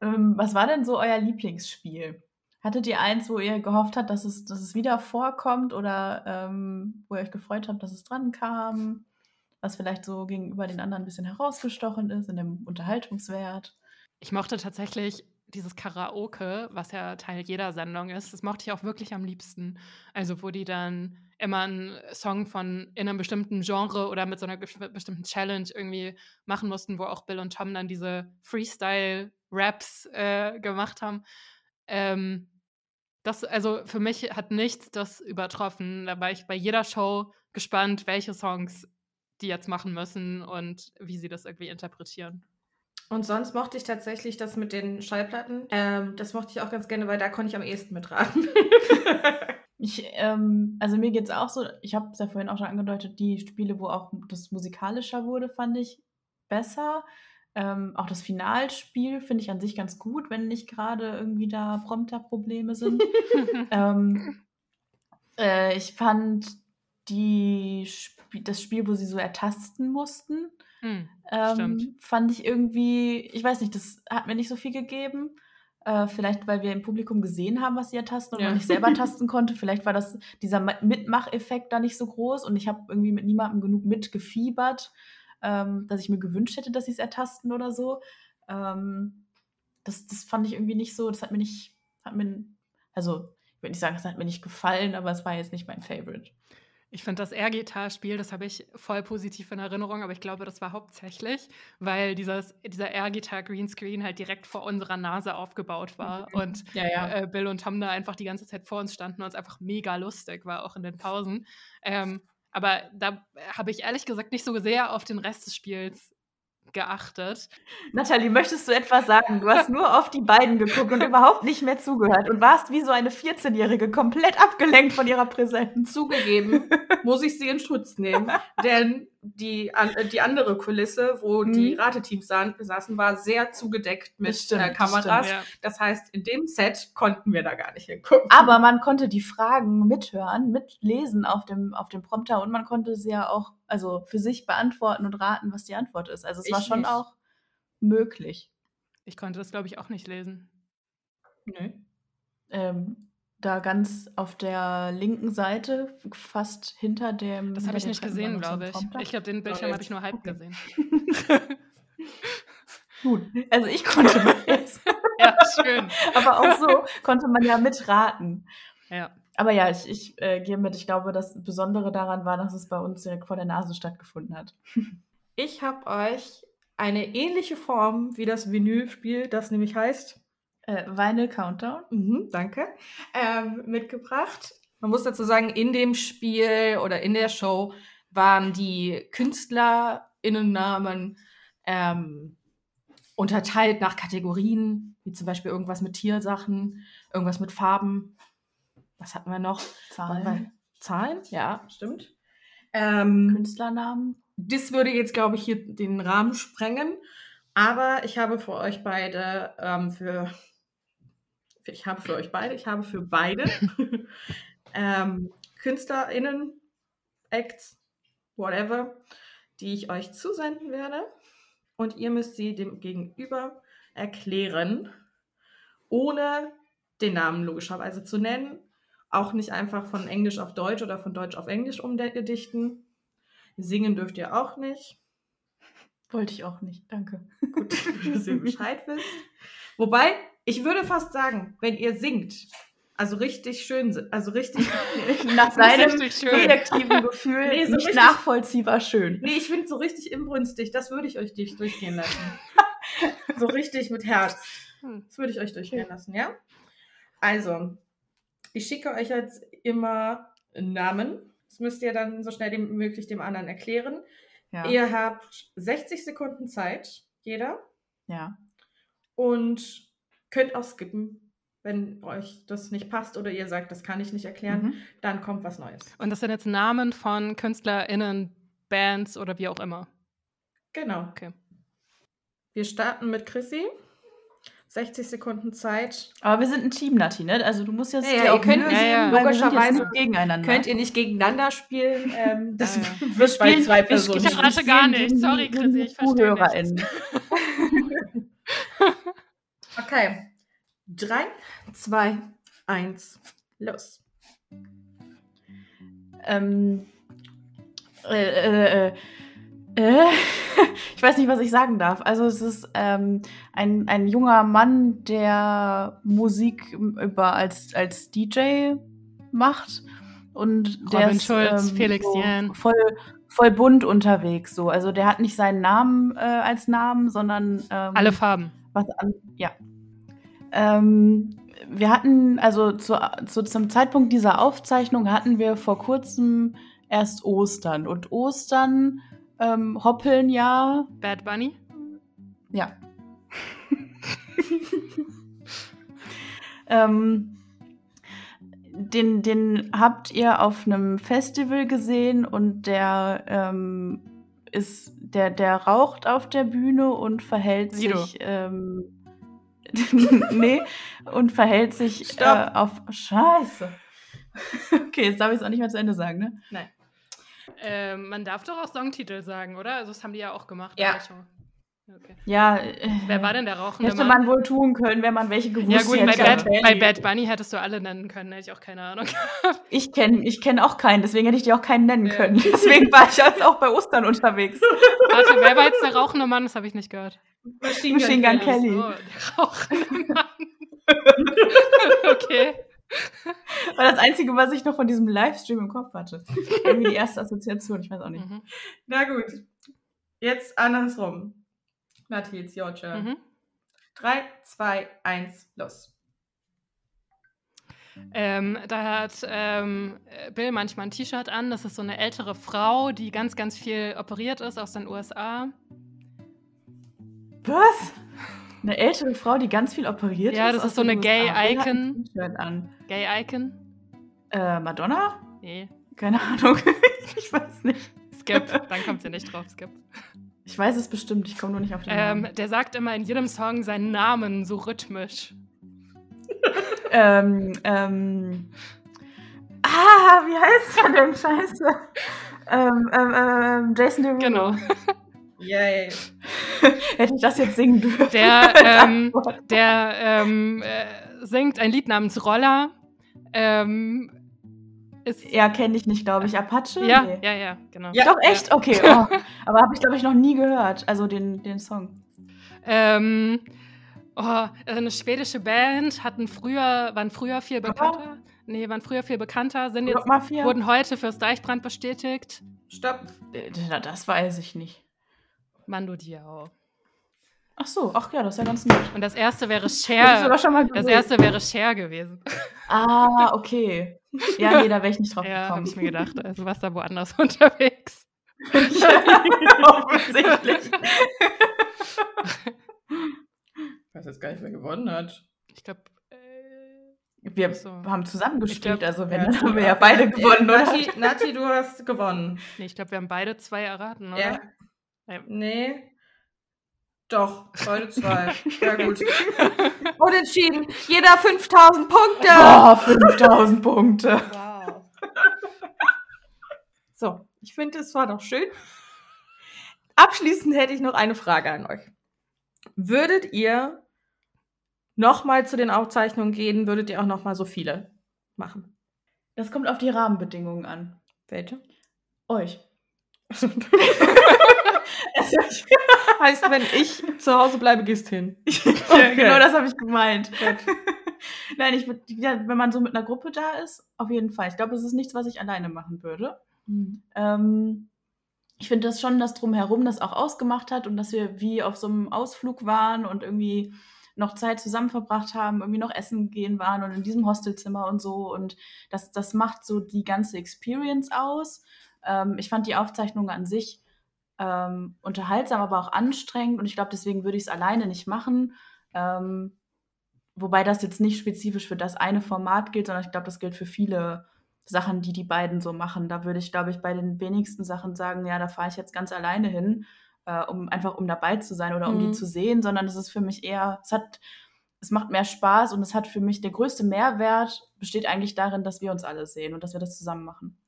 Ähm, was war denn so euer Lieblingsspiel? Hattet ihr eins, wo ihr gehofft habt, dass es, dass es wieder vorkommt oder ähm, wo ihr euch gefreut habt, dass es dran kam? Was vielleicht so gegenüber den anderen ein bisschen herausgestochen ist in dem Unterhaltungswert? Ich mochte tatsächlich dieses Karaoke, was ja Teil jeder Sendung ist, das mochte ich auch wirklich am liebsten. Also, wo die dann immer einen Song von in einem bestimmten Genre oder mit so einer bestimmten Challenge irgendwie machen mussten, wo auch Bill und Tom dann diese Freestyle-Raps äh, gemacht haben. Ähm, das, also für mich hat nichts das übertroffen. Da war ich bei jeder Show gespannt, welche Songs die jetzt machen müssen und wie sie das irgendwie interpretieren. Und sonst mochte ich tatsächlich das mit den Schallplatten. Ähm, das mochte ich auch ganz gerne, weil da konnte ich am ehesten mitraten. <laughs> Ich, ähm, also mir geht's auch so, ich habe es ja vorhin auch schon angedeutet, die Spiele, wo auch das musikalischer wurde, fand ich besser. Ähm, auch das Finalspiel finde ich an sich ganz gut, wenn nicht gerade irgendwie da Prompter-Probleme sind. <laughs> ähm, äh, ich fand die Sp das Spiel, wo sie so ertasten mussten, Hm, ähm, fand ich irgendwie, ich weiß nicht, das hat mir nicht so viel gegeben. Äh, vielleicht, weil wir im Publikum gesehen haben, was sie ertasten und Ja. man nicht selber tasten konnte. Vielleicht war das dieser Ma- Mitmacheffekt da nicht so groß und ich habe irgendwie mit niemandem genug mitgefiebert, ähm, dass ich mir gewünscht hätte, dass sie es ertasten oder so. Ähm, das, das fand ich irgendwie nicht so, das hat mir nicht, hat mir, also würde nicht sagen, es hat mir nicht gefallen, aber es war jetzt nicht mein Favorite. Ich finde das Air-Gitar-Spiel, das habe ich voll positiv in Erinnerung, aber ich glaube, das war hauptsächlich, weil dieses, dieser Air-Gitar-Greenscreen halt direkt vor unserer Nase aufgebaut war mhm. und ja, ja. Äh, Bill und Tom da einfach die ganze Zeit vor uns standen und es einfach mega lustig war, auch in den Pausen. Ähm, aber da habe ich ehrlich gesagt nicht so sehr auf den Rest des Spiels geachtet. Nathalie, möchtest du etwas sagen? Du hast nur auf die beiden geguckt und überhaupt nicht mehr zugehört und warst wie so eine 14-Jährige komplett abgelenkt von ihrer Präsenz. Zugegeben, muss ich sie in Schutz nehmen. Denn die, an, die andere Kulisse, wo mhm. die Rateteams saßen, war sehr zugedeckt mit stimmt, äh, Kameras. Das, stimmt, ja. das, heißt, in dem Set konnten wir da gar nicht hingucken. Aber man konnte die Fragen mithören, mitlesen auf dem, auf dem Prompter und man konnte sie ja auch also für sich beantworten und raten, was die Antwort ist. Also es ich war schon nicht. auch möglich. Ich konnte das, glaube ich, auch nicht lesen. Nö. Ähm, da ganz auf der linken Seite, fast hinter dem. Das habe ich nicht gesehen, glaube ich. Ich glaube, den Bildschirm habe ich nur halb okay. gesehen. <laughs> Gut, also ich konnte <laughs> mitlesen. ja, schön. Aber auch so konnte man ja mitraten. Ja. Aber ja, ich, ich äh, gehe mit. Ich glaube, das Besondere daran war, dass es bei uns direkt vor der Nase stattgefunden hat. Ich habe euch eine ähnliche Form wie das Vinylspiel, das nämlich heißt äh, Vinyl Countdown. Mhm, danke. Ähm, mitgebracht. Man muss dazu sagen, in dem Spiel oder in der Show waren die KünstlerInnennamen ähm, unterteilt nach Kategorien, wie zum Beispiel irgendwas mit Tiersachen, irgendwas mit Farben, was hatten wir noch? Zahlen. Zahlen, ja, stimmt. Ähm, Künstlernamen. Das würde jetzt, glaube ich, hier den Rahmen sprengen. Aber ich habe für euch beide, ähm, für, ich habe für euch beide, ich habe für beide <laughs> ähm, KünstlerInnen, Acts, whatever, die ich euch zusenden werde. Und ihr müsst sie dem Gegenüber erklären, ohne den Namen logischerweise zu nennen auch nicht einfach von Englisch auf Deutsch oder von Deutsch auf Englisch umgedichten. Singen dürft ihr auch nicht. Wollte ich auch nicht, danke. Gut, dass ihr <laughs> Bescheid wisst. Wobei, ich würde fast sagen, wenn ihr singt, also richtig schön, also richtig <laughs> nach seinem subjektiven <laughs> Gefühl nee, so nicht richtig, nachvollziehbar schön. Nee, ich finde so richtig inbrünstig, das würde ich euch durchgehen lassen. <laughs> so richtig mit Herz. Hm. Das würde ich euch durchgehen lassen, ja? Also, ich schicke euch jetzt immer Namen. Das müsst ihr dann so schnell wie möglich dem anderen erklären. Ja. Ihr habt 60 Sekunden Zeit, jeder. Ja. Und könnt auch skippen, wenn euch das nicht passt oder ihr sagt, das kann ich nicht erklären, mhm. dann kommt was Neues. Und das sind jetzt Namen von KünstlerInnen, Bands oder wie auch immer. Genau. Okay. Wir starten mit Chrissy. 60 Sekunden Zeit. Aber wir sind ein Team, Nati, ne? Also du musst jetzt ja, ja, ihr könnt ja, ja. logischerweise gegeneinander. Könnt ihr nicht gegeneinander spielen. Ähm, <laughs> das ja, wir spielen zwei Personen. Ich rate gar nicht. Sorry, Chrissy, ich verstehe nicht. <laughs> <laughs> okay. Drei, zwei, eins, los. Ähm, äh, äh, äh, äh <laughs> ich weiß nicht, was ich sagen darf. Also es ist ähm, ein, ein junger Mann, der Musik über als, als DJ macht. Und Robin der ist Schulz, ähm, Felix so voll, voll bunt unterwegs. So. Also der hat nicht seinen Namen äh, als Namen, sondern ähm, alle Farben. Was an, ja. Ähm, wir hatten, also zu, zu, zum Zeitpunkt dieser Aufzeichnung hatten wir vor kurzem erst Ostern. Und Ostern ähm, hoppeln ja. Bad Bunny? Ja. <laughs> ähm, den, den habt ihr auf einem Festival gesehen und der ähm, ist, der, der raucht auf der Bühne und verhält Sido. sich. Ähm, <laughs> nee, und verhält sich äh, auf. Scheiße. okay, jetzt darf ich es auch nicht mehr zu Ende sagen, ne? Nein. Äh, man darf doch auch Songtitel sagen, oder? Also das haben die ja auch gemacht. Ja. Okay. Ja, äh, wer war denn der rauchende Hätte man wohl tun können, wenn man welche gewusst hätte. Ja gut, hätte. Bei Bad, bei Bad, Bunny hättest du alle nennen können, hätte ich auch keine Ahnung. <laughs> ich kenne ich kenn auch keinen, deswegen hätte ich dir auch keinen nennen ja. können. <laughs> Deswegen war ich jetzt auch bei Ostern unterwegs. <laughs> Warte, wer war jetzt der rauchende Mann? Das habe ich nicht gehört. Machine, Machine Gun, Kelly. Kelly. Oh, der rauchende Mann. okay. War das Einzige, was ich noch von diesem Livestream im Kopf hatte. Irgendwie die erste Assoziation, ich weiß auch nicht. Mhm. Na gut, jetzt andersrum. Nati, it's your turn. Mhm. 3, 2, 1, los. Ähm, da hat ähm, Bill manchmal ein T-Shirt an. Das ist so eine ältere Frau, die ganz, ganz viel operiert ist aus den USA. Was? Eine ältere Frau, die ganz viel operiert ja, ist? Ja, das ist so eine Gay-Icon. Gay-Icon? Äh, Madonna? Nee. Keine <laughs> Ahnung. ich weiß nicht. Skip. Dann kommt sie nicht drauf, Skip. Ich weiß es bestimmt, ich komme nur nicht auf den ähm, Namen. Der sagt immer in jedem Song seinen Namen so rhythmisch. <laughs> ähm, ähm. Ah, wie heißt er denn? Scheiße. ähm, ähm, ähm, Jason Derulo. Genau. <laughs> Yay. <laughs> Hätte ich das jetzt singen dürfen. Der, ähm, der ähm, äh, singt ein Lied namens Roller. Ähm, ist, ja, kenne ich nicht, glaube ich. Apache? Ja, nee. ja, ja, genau. Ja, doch, echt? Ja. Okay. Oh. Aber habe ich, glaube ich, noch nie gehört. Also den, den Song. Ähm, oh, eine schwedische Band hatten früher, waren früher viel bekannter. Oh. Nee, waren früher viel bekannter, sind jetzt, wurden heute fürs Deichbrand bestätigt. Stopp. Äh, das weiß ich nicht. Mando Diao. Ach so, ach ja, das ist ja ganz nett. Und das erste wäre <laughs> Cher. Das, das erste wäre Cher gewesen. Ah, okay. <laughs> Ja, nee, da wäre ich nicht drauf ja, gekommen. habe ich mir gedacht. Also warst da woanders <laughs> unterwegs. ja, offensichtlich. ich <laughs> weiß jetzt gar nicht, wer gewonnen hat. Ich glaube, äh, wir so. haben zusammengespielt, also wenn, ja, dann haben wir ja beide gewonnen, oder? Nati, Nati, du hast gewonnen. Nee, ich glaube, wir haben beide zwei erraten, oder? Ja. Nee. Doch, beide zwei. Sehr gut. <laughs> Unentschieden. Jeder 5000 Punkte. Oh, 5000 Punkte. Wow. So, ich finde, es war doch schön. Abschließend hätte ich noch eine Frage an euch. Würdet ihr nochmal zu den Aufzeichnungen gehen? Würdet ihr auch nochmal so viele machen? Das kommt auf die Rahmenbedingungen an. Welche? Euch. <laughs> <laughs> heißt, wenn ich zu Hause bleibe, gehst hin. <laughs> Okay. genau das habe ich gemeint. <laughs> Nein, ich würde, ja, wenn man so mit einer Gruppe da ist, auf jeden Fall. Ich glaube, es ist nichts, was ich alleine machen würde. Mhm. Ähm, ich finde das schon, dass drumherum das auch ausgemacht hat und dass wir wie auf so einem Ausflug waren und irgendwie noch Zeit zusammen verbracht haben, irgendwie noch essen gehen waren und in diesem Hostelzimmer und so. Und das, das macht so die ganze Experience aus. Ähm, ich fand die Aufzeichnung an sich ähm, unterhaltsam, aber auch anstrengend. Und ich glaube, deswegen würde ich es alleine nicht machen. Ähm, wobei das jetzt nicht spezifisch für das eine Format gilt, sondern ich glaube, das gilt für viele Sachen, die die beiden so machen. Da würde ich, glaube ich, bei den wenigsten Sachen sagen, ja, da fahre ich jetzt ganz alleine hin, äh, um einfach um dabei zu sein oder um mhm. die zu sehen, sondern es ist für mich eher, es hat, es macht mehr Spaß und es hat für mich der größte Mehrwert besteht eigentlich darin, dass wir uns alle sehen und dass wir das zusammen machen.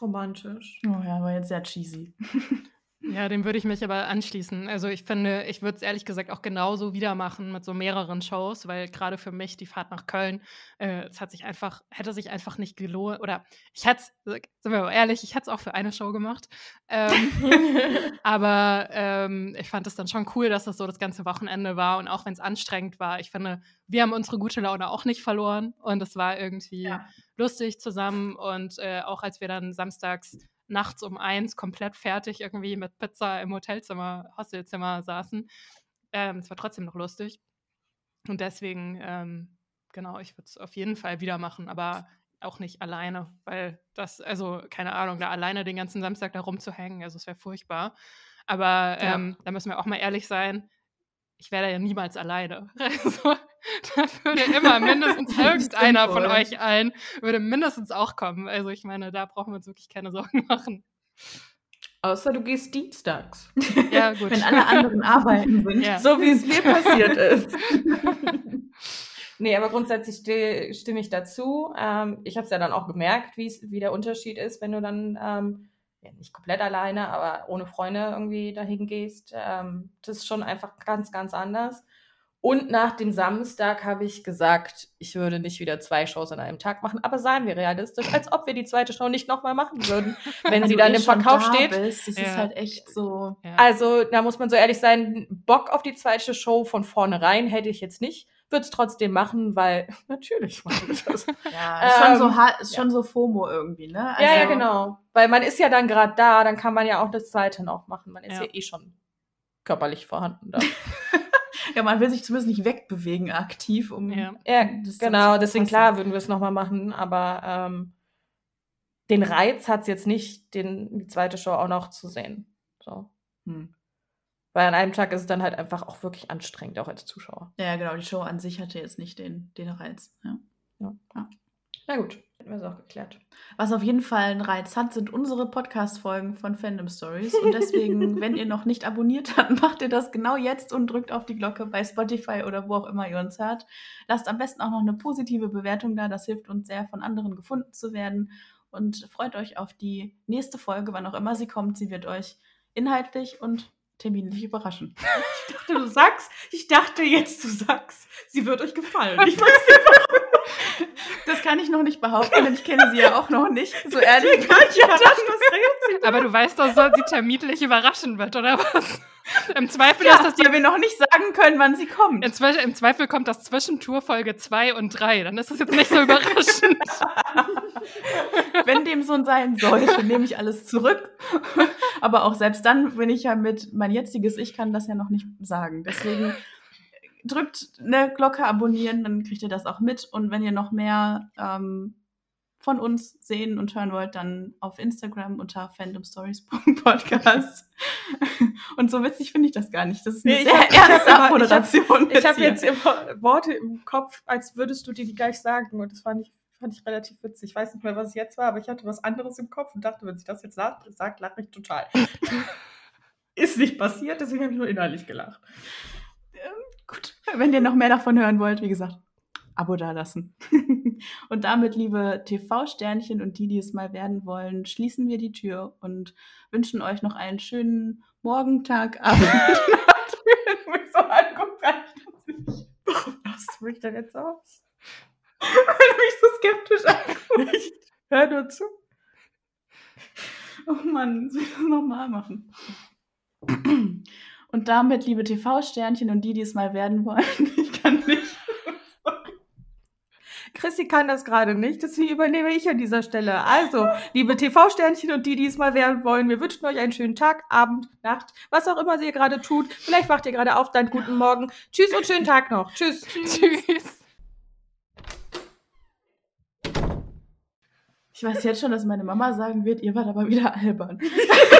Romantisch. Oh ja, war jetzt sehr cheesy. <laughs> Ja, dem würde ich mich aber anschließen. Also ich finde, ich würde es ehrlich gesagt auch genauso wieder machen mit so mehreren Shows, weil gerade für mich die Fahrt nach Köln, äh, es hat sich einfach, hätte sich einfach nicht gelohnt. Oder ich hätte es, sind wir mal ehrlich, ich hätte es auch für eine Show gemacht. Ähm, <laughs> aber ähm, ich fand es dann schon cool, dass das so das ganze Wochenende war und auch wenn es anstrengend war, ich finde, wir haben unsere gute Laune auch nicht verloren und es war irgendwie ja. lustig zusammen und äh, auch als wir dann samstags nachts um eins komplett fertig irgendwie mit Pizza im Hotelzimmer, Hostelzimmer saßen. Ähm, es war trotzdem noch lustig. Und deswegen, ähm, genau, ich würde es auf jeden Fall wieder machen, aber auch nicht alleine, weil das, also keine Ahnung, da alleine den ganzen Samstag da rumzuhängen, also es wäre furchtbar. Aber ähm, ja. da müssen wir auch mal ehrlich sein, ich wäre ja niemals alleine. <laughs> Also, <laughs> da würde immer mindestens <laughs> irgendeiner von euch allen, würde mindestens auch kommen. Also ich meine, da brauchen wir uns wirklich keine Sorgen <laughs> machen. Außer du gehst dienstags. Ja, gut. Wenn alle anderen arbeiten sind. Ja. So wie es mir passiert ist. nee, aber grundsätzlich stimme ich dazu. Ähm, ich habe es ja dann auch gemerkt, wie der Unterschied ist, wenn du dann ähm, ja, nicht komplett alleine, aber ohne Freunde irgendwie dahin gehst. Ähm, das ist schon einfach ganz, ganz anders. Und nach dem Samstag habe ich gesagt, ich würde nicht wieder zwei Shows an einem Tag machen, aber seien wir realistisch, als ob wir die zweite Show nicht nochmal machen würden, <laughs> wenn sie dann eh im Verkauf steht. Bist, das ja. ist halt echt so. Ja. Also, da muss man so ehrlich sein, Bock auf die zweite Show von vornherein hätte ich jetzt nicht. würde es trotzdem machen, weil <laughs> natürlich machen wir das. <laughs> Ja, ist, schon, so, Ähm, ist ja. schon so FOMO irgendwie, ne? ja, ja, Also- genau. Weil man ist ja dann gerade da, dann kann man ja auch das Zweite noch machen. Man ist Ja. ja, eh schon körperlich vorhanden da. Ja, man will sich zumindest nicht wegbewegen aktiv, um. Ja. ja, Das genau. zu Deswegen klar würden wir es nochmal machen, aber ähm, den Reiz hat es jetzt nicht, den, die zweite Show auch noch zu sehen. So. Hm. Weil an einem Tag ist es dann halt einfach auch wirklich anstrengend, auch als Zuschauer. Ja, genau, die Show an sich hatte jetzt nicht den, den Reiz. Ja. Na gut, hätten wir es auch geklärt. Was auf jeden Fall einen Reiz hat, sind unsere Podcast-Folgen von Fandom Stories. Und deswegen, <laughs> wenn ihr noch nicht abonniert habt, macht ihr das genau jetzt und drückt auf die Glocke bei Spotify oder wo auch immer ihr uns hört. Lasst am besten auch noch eine positive Bewertung da. Das hilft uns sehr, von anderen gefunden zu werden. Und freut euch auf die nächste Folge, wann auch immer sie kommt. Sie wird euch inhaltlich und terminlich überraschen. <laughs> Ich dachte, du sagst, ich dachte jetzt, du sagst, sie wird euch gefallen. Ich weiß nicht, Das kann ich noch nicht behaupten, denn ich kenne sie ja auch noch nicht. So ehrlich. kann ich ja das, Aber du weißt doch, dass sie terminlich überraschen wird, oder was? Im Zweifel Ja, ist das die. weil wir noch nicht sagen können, wann sie kommt. Im Zweifel, Im Zweifel kommt das zwischen Tour Folge 2 und 3. Dann ist das jetzt nicht so überraschend. <laughs> Wenn dem so sein sollte, nehme ich alles zurück. Aber auch selbst dann bin ich ja mit mein jetziges Ich kann das ja noch nicht sagen. Deswegen drückt eine Glocke abonnieren, dann kriegt ihr das auch mit. Und wenn ihr noch mehr ähm, von uns sehen und hören wollt, dann auf Instagram unter fandomstories.podcast. <laughs> Und so witzig finde ich das gar nicht. Das ist eine Nee, ich sehr hab- hab ernste immer- ich hab- Moderation. Ich habe hier. jetzt immer Worte im Kopf, als würdest du dir die gleich sagen. Und das fand ich, fand ich relativ witzig. Ich weiß nicht mehr, was es jetzt war, aber ich hatte was anderes im Kopf und dachte, wenn sie das jetzt sagt, sagt lache ich total. <laughs> Ist nicht passiert, deswegen habe ich nur innerlich gelacht. Gut, wenn ihr noch mehr davon hören wollt, wie gesagt, Abo dalassen. <laughs> und damit, liebe TV-Sternchen und die, die es mal werden wollen, schließen wir die Tür und wünschen euch noch einen schönen Morgen, Tag, <laughs> Abend. So nicht. Warum lachst <laughs> du mich denn jetzt aus? Weil du mich so skeptisch anguckst. Hör nur zu. Oh Mann, soll ich das nochmal machen? Und damit, liebe TV-Sternchen und die, die es mal werden wollen, <laughs> ich kann nicht. Chrissy kann das gerade nicht, deswegen übernehme ich an dieser Stelle. Also, liebe TV-Sternchen und die, die es mal werden wollen, wir wünschen euch einen schönen Tag, Abend, Nacht, was auch immer ihr gerade tut. Vielleicht wacht ihr gerade auf, dann guten Morgen. Tschüss und schönen Tag noch. Tschüss. Tschüss. Ich weiß jetzt schon, dass meine Mama sagen wird, ihr wart aber wieder albern. <laughs>